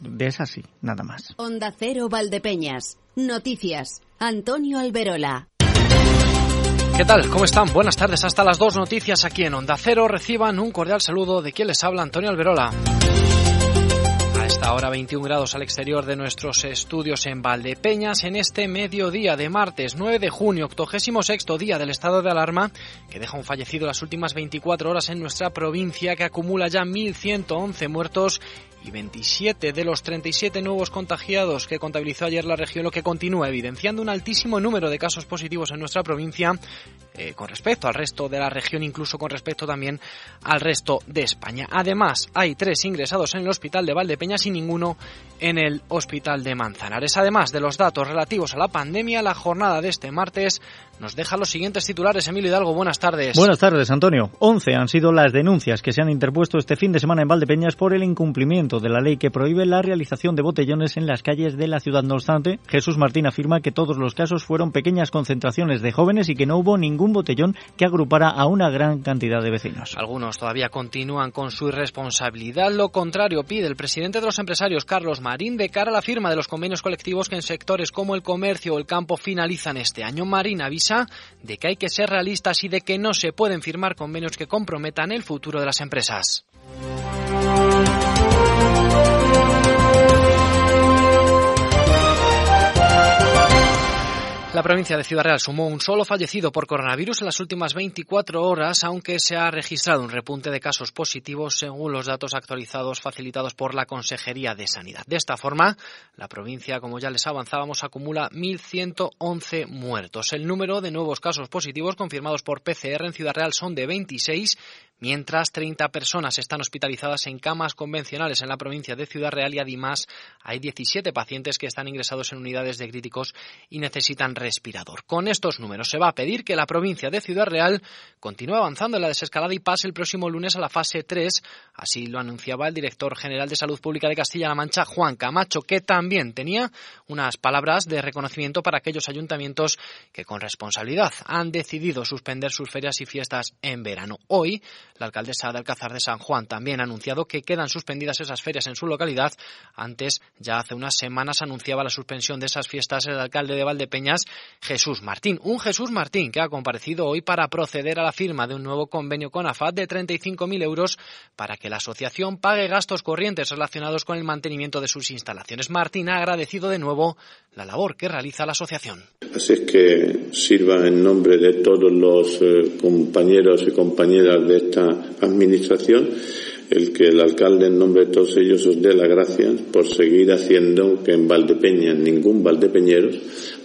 De esa sí, nada más. Onda Cero Valdepeñas. Noticias. Antonio Alberola. ¿Qué tal? ¿Cómo están? Buenas tardes. Hasta las dos noticias aquí en Onda Cero. Reciban un cordial saludo de quien les habla, Antonio Alberola. Esta hora 21 grados al exterior de nuestros estudios en Valdepeñas en este mediodía de martes 9 de junio, 86 día del estado de alarma que deja un fallecido las últimas 24 horas en nuestra provincia que acumula ya 1.111 muertos y 27 de los 37 nuevos contagiados que contabilizó ayer la región, lo que continúa evidenciando un altísimo número de casos positivos en nuestra provincia eh, con respecto al resto de la región, incluso con respecto también al resto de España. Además, hay tres ingresados en el hospital de Valdepeñas y ninguno en el hospital de Manzanares. Además de los datos relativos a la pandemia, la jornada de este martes nos deja los siguientes titulares. Emilio Hidalgo, buenas tardes. Buenas tardes, Antonio. 11 han sido las denuncias que se han interpuesto este fin de semana en Valdepeñas por el incumplimiento de la ley que prohíbe la realización de botellones en las calles de la ciudad. No obstante, Jesús Martín afirma que todos los casos fueron pequeñas concentraciones de jóvenes y que no hubo ningún botellón que agrupara a una gran cantidad de vecinos. Algunos todavía continúan con su irresponsabilidad. Lo contrario pide el presidente de los empresarios, Carlos Marín, de cara a la firma de los convenios colectivos que en sectores como el comercio o el campo finalizan este año. Marín avisa de que hay que ser realistas y de que no se pueden firmar convenios que comprometan el futuro de las empresas. La provincia de Ciudad Real sumó un solo fallecido por coronavirus en las últimas 24 horas, aunque se ha registrado un repunte de casos positivos según los datos actualizados facilitados por la Consejería de Sanidad. De esta forma, la provincia, como ya les avanzábamos, acumula 1.111 muertos. El número de nuevos casos positivos confirmados por PCR en Ciudad Real son de 26, mientras 30 personas están hospitalizadas en camas convencionales en la provincia de Ciudad Real y además hay 17 pacientes que están ingresados en unidades de críticos y necesitan respirador. Con estos números se va a pedir que la provincia de Ciudad Real continúe avanzando en la desescalada y pase el próximo lunes a la fase 3, así lo anunciaba el director general de Salud Pública de Castilla-La Mancha, Juan Camacho, que también tenía unas palabras de reconocimiento para aquellos ayuntamientos que con responsabilidad han decidido suspender sus ferias y fiestas en verano. Hoy, la alcaldesa de Alcázar de San Juan también ha anunciado que quedan suspendidas esas ferias en su localidad. Antes, ya hace unas semanas, anunciaba la suspensión de esas fiestas el alcalde de Valdepeñas, Jesús Martín. Un Jesús Martín que ha comparecido hoy para proceder a la firma de un nuevo convenio con AFAD de 35.000 euros para que la asociación pague gastos corrientes relacionados con el mantenimiento de sus instalaciones. Martín ha agradecido de nuevo la labor que realiza la asociación. Así es que sirva en nombre de todos los eh, compañeros y compañeras de esta administración el que el alcalde en nombre de todos ellos os dé las gracias por seguir haciendo que en Valdepeña ningún valdepeñero,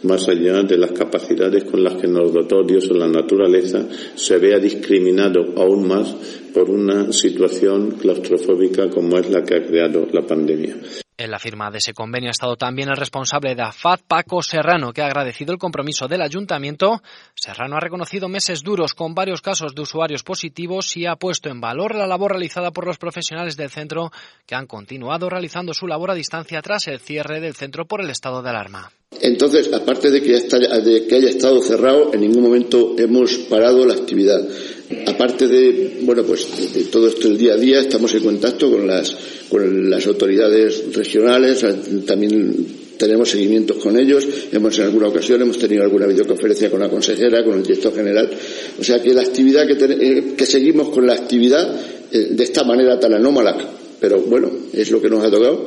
más allá de las capacidades con las que nos dotó Dios en la naturaleza, se vea discriminado aún más por una situación claustrofóbica como es la que ha creado la pandemia. En la firma de ese convenio ha estado también el responsable de AFAD, Paco Serrano, que ha agradecido el compromiso del ayuntamiento. Serrano ha reconocido meses duros con varios casos de usuarios positivos y ha puesto en valor la labor realizada por los profesionales del centro que han continuado realizando su labor a distancia tras el cierre del centro por el estado de alarma. Entonces, aparte de que, haya estado cerrado, en ningún momento hemos parado la actividad. Aparte de, bueno, pues de, todo esto el día a día, estamos en contacto con las, autoridades regionales, también tenemos seguimientos con ellos, hemos en alguna ocasión hemos tenido alguna videoconferencia con la consejera, con el director general, o sea que la actividad que, eh, que seguimos con la actividad eh, de esta manera tan anómala, pero bueno, es lo que nos ha tocado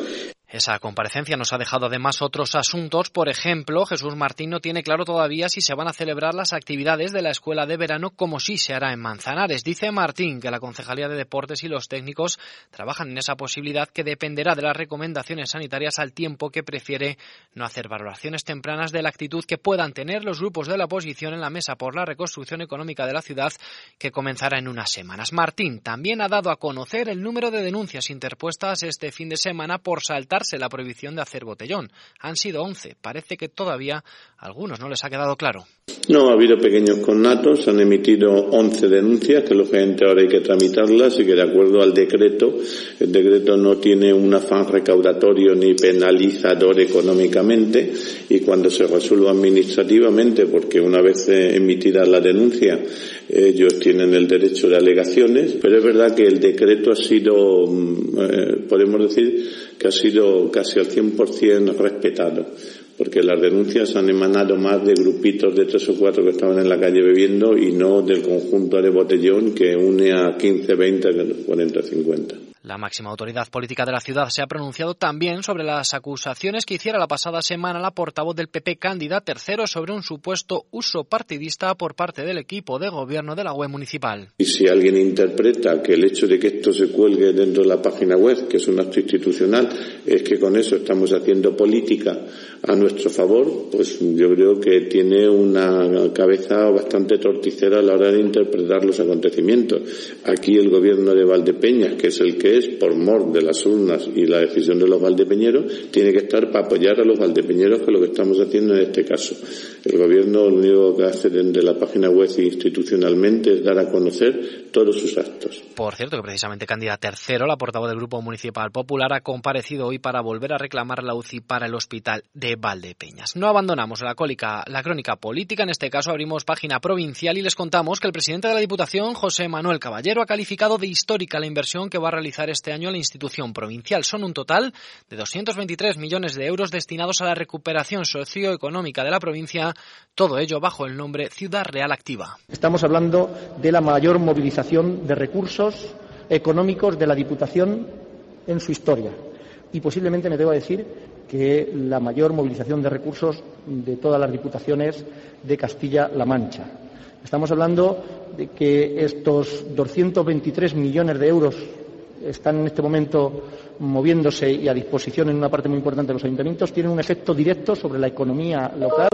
esa comparecencia nos ha dejado además otros asuntos. Por ejemplo, Jesús Martín no tiene claro todavía si se van a celebrar las actividades de la escuela de verano como si se hará en Manzanares. Dice Martín que la Concejalía de Deportes y los técnicos trabajan en esa posibilidad que dependerá de las recomendaciones sanitarias al tiempo que prefiere no hacer valoraciones tempranas de la actitud que puedan tener los grupos de la oposición en la mesa por la reconstrucción económica de la ciudad que comenzará en unas semanas. Martín también ha dado a conocer el número de denuncias interpuestas este fin de semana por saltar la prohibición de hacer botellón. Han sido 11. Parece que todavía algunos no les ha quedado claro. No, ha habido pequeños connatos, han emitido 11 denuncias, que lógicamente ahora hay que tramitarlas y que de acuerdo al decreto, el decreto no tiene un afán recaudatorio ni penalizador económicamente. Y cuando se resuelva administrativamente, porque una vez emitida la denuncia, ellos tienen el derecho de alegaciones, pero es verdad que el decreto ha sido, mm, eh, podemos decir, que ha sido casi al 100% respetado porque las denuncias han emanado más de grupitos de tres o cuatro que estaban en la calle bebiendo y no del conjunto de botellón que une a 15, 20, 40, 50. La máxima autoridad política de la ciudad se ha pronunciado también sobre las acusaciones que hiciera la pasada semana la portavoz del PP Cándida tercero sobre un supuesto uso partidista por parte del equipo de gobierno de la web municipal. Y si alguien interpreta que el hecho de que esto se cuelgue dentro de la página web, que es un acto institucional, es que con eso estamos haciendo política a nuestro favor, pues yo creo que tiene una cabeza bastante torticera a la hora de interpretar los acontecimientos. Aquí el gobierno de Valdepeñas, que es el que por mor de las urnas y la decisión de los valdepeñeros, tiene que estar para apoyar a los valdepeñeros, que es lo que estamos haciendo en este caso. El Gobierno lo único que hace desde la página web institucionalmente es dar a conocer todos sus actos. Por cierto, que precisamente Cándida Tercero, la portavoz del Grupo Municipal Popular, ha comparecido hoy para volver a reclamar la UCI para el Hospital de Valdepeñas. No abandonamos la, cólica, la crónica política, en este caso abrimos página provincial y les contamos que el presidente de la Diputación, José Manuel Caballero, ha calificado de histórica la inversión que va a realizar este año la institución provincial. Son un total de 223 millones de euros destinados a la recuperación socioeconómica de la provincia, todo ello bajo el nombre Ciudad Real Activa. Estamos hablando de la mayor movilización de recursos económicos de la Diputación en su historia. Y posiblemente me debo decir que la mayor movilización de recursos de todas las diputaciones de Castilla-La Mancha. Estamos hablando de que estos 223 millones de euros están en este momento moviéndose y a disposición en una parte muy importante de los ayuntamientos, tienen un efecto directo sobre la economía local,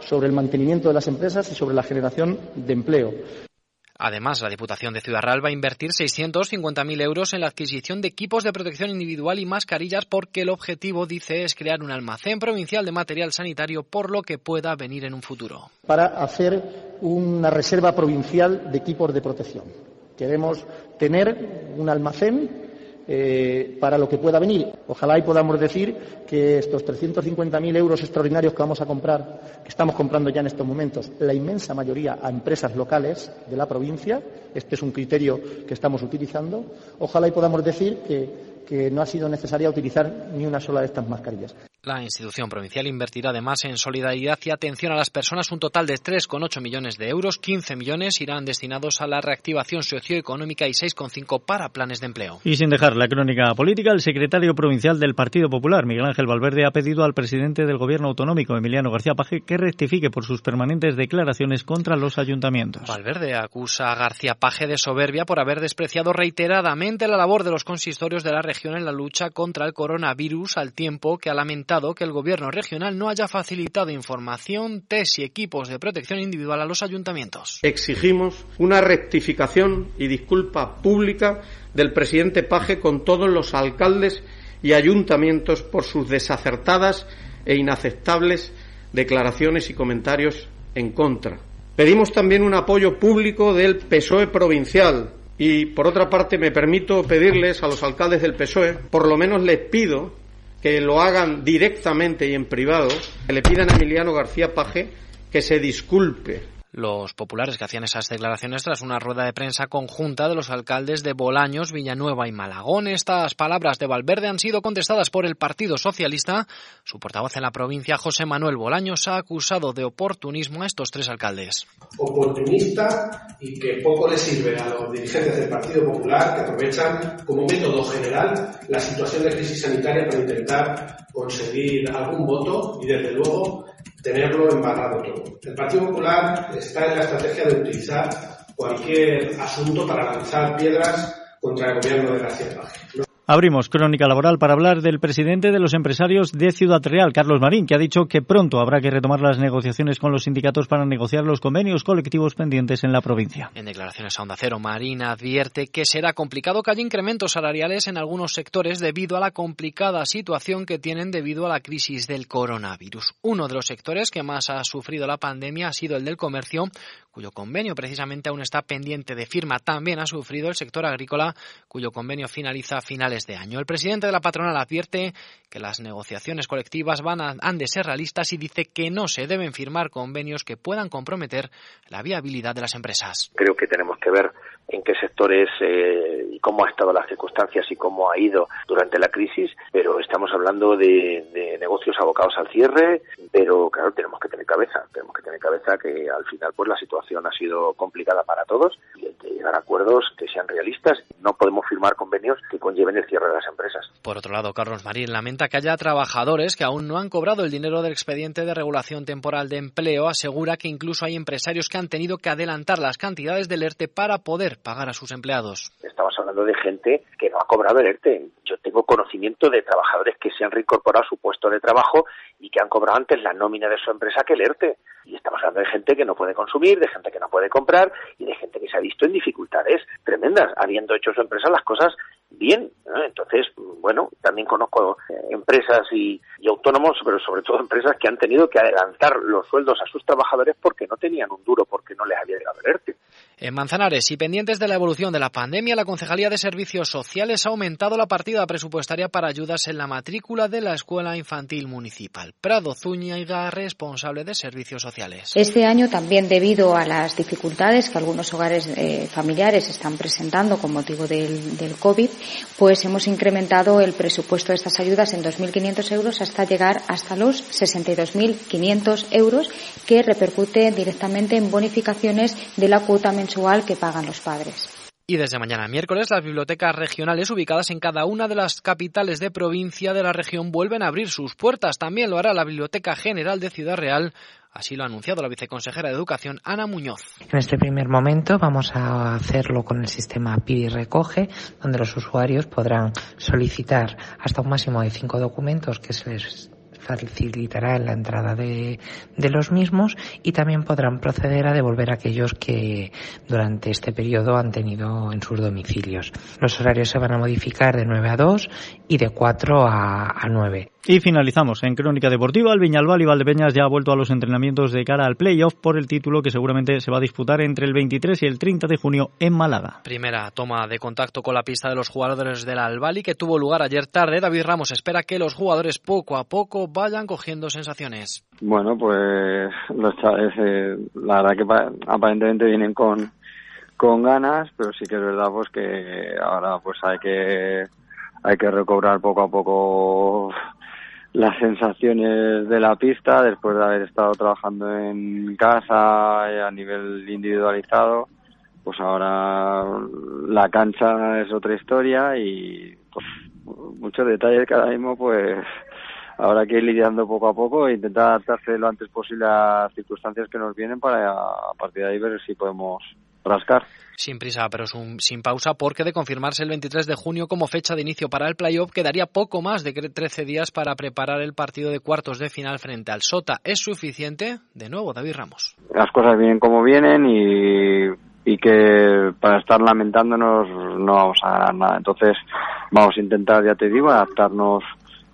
sobre el mantenimiento de las empresas y sobre la generación de empleo. Además, la Diputación de Ciudad Real va a invertir 650.000 euros en la adquisición de equipos de protección individual y mascarillas porque el objetivo, dice, es crear un almacén provincial de material sanitario por lo que pueda venir en un futuro. Para hacer una reserva provincial de equipos de protección. Queremos tener un almacén eh, para lo que pueda venir. Ojalá y podamos decir que estos 350.000 euros extraordinarios que vamos a comprar, que estamos comprando ya en estos momentos, la inmensa mayoría a empresas locales de la provincia, este es un criterio que estamos utilizando, ojalá y podamos decir que que no ha sido necesaria utilizar ni una sola de estas mascarillas. La institución provincial invertirá además en solidaridad y atención a las personas un total de 3,8 millones de euros. 15 millones irán destinados a la reactivación socioeconómica y 6,5 para planes de empleo. Y sin dejar la crónica política, el secretario provincial del Partido Popular, Miguel Ángel Valverde, ha pedido al presidente del Gobierno autonómico, Emiliano García Paje, que rectifique por sus permanentes declaraciones contra los ayuntamientos. Valverde acusa a García Paje de soberbia por haber despreciado reiteradamente la labor de los consistorios de la región en la lucha contra el coronavirus, al tiempo que ha lamentado que el gobierno regional no haya facilitado información, test y equipos de protección individual a los ayuntamientos. Exigimos una rectificación y disculpa pública del presidente Paje con todos los alcaldes y ayuntamientos por sus desacertadas e inaceptables declaraciones y comentarios en contra. Pedimos también un apoyo público del PSOE provincial y, por otra parte, me permito pedirles a los alcaldes del PSOE, por lo menos les pido que lo hagan directamente y en privado, que le pidan a Emiliano García Paje que se disculpe los populares que hacían esas declaraciones tras una rueda de prensa conjunta de los alcaldes de Bolaños, Villanueva y Malagón. Estas palabras de Valverde han sido contestadas por el Partido Socialista. Su portavoz en la provincia, José Manuel Bolaños, ha acusado de oportunismo a estos tres alcaldes. Oportunista y que poco le sirve a los dirigentes del Partido Popular que aprovechan como método general la situación de crisis sanitaria para intentar conseguir algún voto y, desde luego, tenerlo embarrado todo. El Partido Popular está en la estrategia de utilizar cualquier asunto para lanzar piedras contra el gobierno de García Paje. Abrimos crónica laboral para hablar del presidente de los empresarios de Ciudad Real, Carlos Marín, que ha dicho que pronto habrá que retomar las negociaciones con los sindicatos para negociar los convenios colectivos pendientes en la provincia. En declaraciones a Onda Cero, Marín advierte que será complicado que haya incrementos salariales en algunos sectores debido a la complicada situación que tienen debido a la crisis del coronavirus. Uno de los sectores que más ha sufrido la pandemia ha sido el del comercio, cuyo convenio precisamente aún está pendiente de firma. También ha sufrido el sector agrícola, cuyo convenio finaliza a finales de año. El presidente de la patronal advierte que las negociaciones colectivas van a, han de ser realistas y dice que no se deben firmar convenios que puedan comprometer la viabilidad de las empresas. Creo que tenemos que ver en qué sectores eh, y cómo ha estado las circunstancias y cómo ha ido durante la crisis, pero estamos hablando de, de, negocios abocados al cierre, pero claro, tenemos que tener cabeza, tenemos que tener cabeza que al final pues la situación ha sido complicada para todos y hay que llegar a acuerdos que sean realistas. No podemos firmar convenios que conlleven el cierre de las empresas. Por otro lado, Carlos Marín lamenta que haya trabajadores que aún no han cobrado el dinero del expediente de regulación temporal de empleo. Asegura que incluso hay empresarios que han tenido que adelantar las cantidades del ERTE para poder pagar a sus empleados. Estamos hablando de gente que no ha cobrado el ERTE. Yo tengo conocimiento de trabajadores que se han reincorporado a su puesto de trabajo y que han cobrado antes la nómina de su empresa que el ERTE. Y estamos hablando de gente que no puede consumir, de gente que no puede comprar y de gente que se ha visto en dificultades tremendas, habiendo hecho su empresa las cosas bien. ¿no? Entonces, bueno, también conozco eh, empresas y, y, autónomos, pero sobre todo empresas que han tenido que adelantar los sueldos a sus trabajadores porque no tenían un duro, porque no les había llegado el ERTE. En Manzanares y pendientes de la evolución de la pandemia, la Concejalía de Servicios Sociales ha aumentado la partida presupuestaria para ayudas en la matrícula de la Escuela Infantil Municipal. Prado Zúñiga, responsable de Servicios Sociales. Este año, también debido a las dificultades que algunos hogares eh, familiares están presentando con motivo del, del COVID, pues hemos incrementado el presupuesto de estas ayudas en 2.500 euros hasta llegar hasta los 62.500 euros que repercute directamente en bonificaciones de la cuota mensual que pagan los padres. Y desde mañana miércoles, las bibliotecas regionales ubicadas en cada una de las capitales de provincia de la región vuelven a abrir sus puertas. También lo hará la Biblioteca General de Ciudad Real. Así lo ha anunciado la viceconsejera de Educación, Ana Muñoz. En este primer momento vamos a hacerlo con el sistema PIDI Recoge, donde los usuarios podrán solicitar hasta un máximo de cinco documentos que se les facilitará la entrada de, de, los mismos y también podrán proceder a devolver aquellos que durante este periodo han tenido en sus domicilios. Los horarios se van a modificar de 9 a 2 y de 4 a, a 9. Y finalizamos en Crónica Deportiva. El Viñalbal y Valdepeñas ya ha vuelto a los entrenamientos de cara al playoff por el título que seguramente se va a disputar entre el 23 y el 30 de junio en Málaga. Primera toma de contacto con la pista de los jugadores del Albali que tuvo lugar ayer tarde. David Ramos espera que los jugadores poco a poco vayan cogiendo sensaciones. Bueno, pues los chavales, eh, la verdad que aparentemente vienen con, con ganas, pero sí que es verdad pues que ahora pues hay que hay que recobrar poco a poco las sensaciones de la pista después de haber estado trabajando en casa a nivel individualizado pues ahora la cancha es otra historia y pues muchos detalles que ahora mismo pues habrá que ir lidiando poco a poco e intentar adaptarse lo antes posible a las circunstancias que nos vienen para a partir de ahí ver si podemos rascar. Sin prisa, pero sin pausa, porque de confirmarse el 23 de junio como fecha de inicio para el playoff, quedaría poco más de 13 días para preparar el partido de cuartos de final frente al Sota. ¿Es suficiente? De nuevo, David Ramos. Las cosas vienen como vienen y y que para estar lamentándonos no vamos a ganar nada. Entonces vamos a intentar, ya te digo, adaptarnos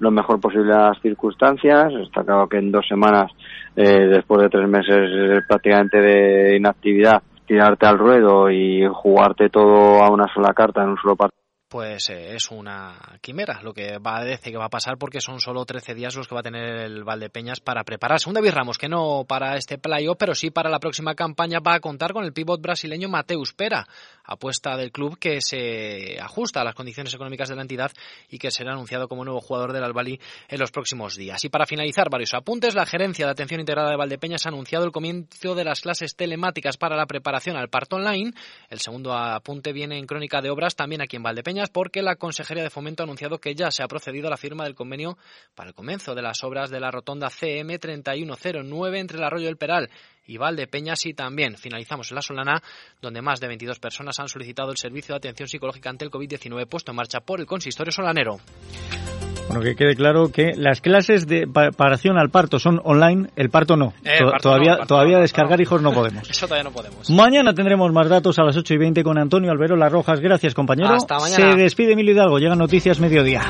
lo mejor posible a las circunstancias. Está claro que en dos semanas, eh, después de tres meses prácticamente de inactividad, tirarte al ruedo y jugarte todo a una sola carta en un solo partido pues eh, es una quimera lo que va a decir que va a pasar porque son solo 13 días los que va a tener el Valdepeñas para prepararse. Un David Ramos que no para este playoff, pero sí para la próxima campaña va a contar con el pívot brasileño Mateus Pera, apuesta del club que se ajusta a las condiciones económicas de la entidad y que será anunciado como nuevo jugador del Albali en los próximos días. Y para finalizar varios apuntes, la gerencia de atención integrada de Valdepeñas ha anunciado el comienzo de las clases telemáticas para la preparación al parto online. El segundo apunte viene en crónica de obras también aquí en Valdepeñas porque la Consejería de Fomento ha anunciado que ya se ha procedido a la firma del convenio para el comienzo de las obras de la rotonda CM 3109 entre el Arroyo del Peral y Valdepeñas y también finalizamos en La Solana, donde más de 22 personas han solicitado el servicio de atención psicológica ante el COVID-19 puesto en marcha por el consistorio solanero. Bueno, que quede claro que las clases de preparación al parto son online, el parto no. Eh, todavía todavía descargar hijos no podemos. Eso todavía no podemos. Mañana tendremos más datos a las 8 y 20 con Antonio Albero Las Rojas. Gracias, compañero. Hasta mañana. Se despide Emilio Hidalgo. Llegan noticias mediodía.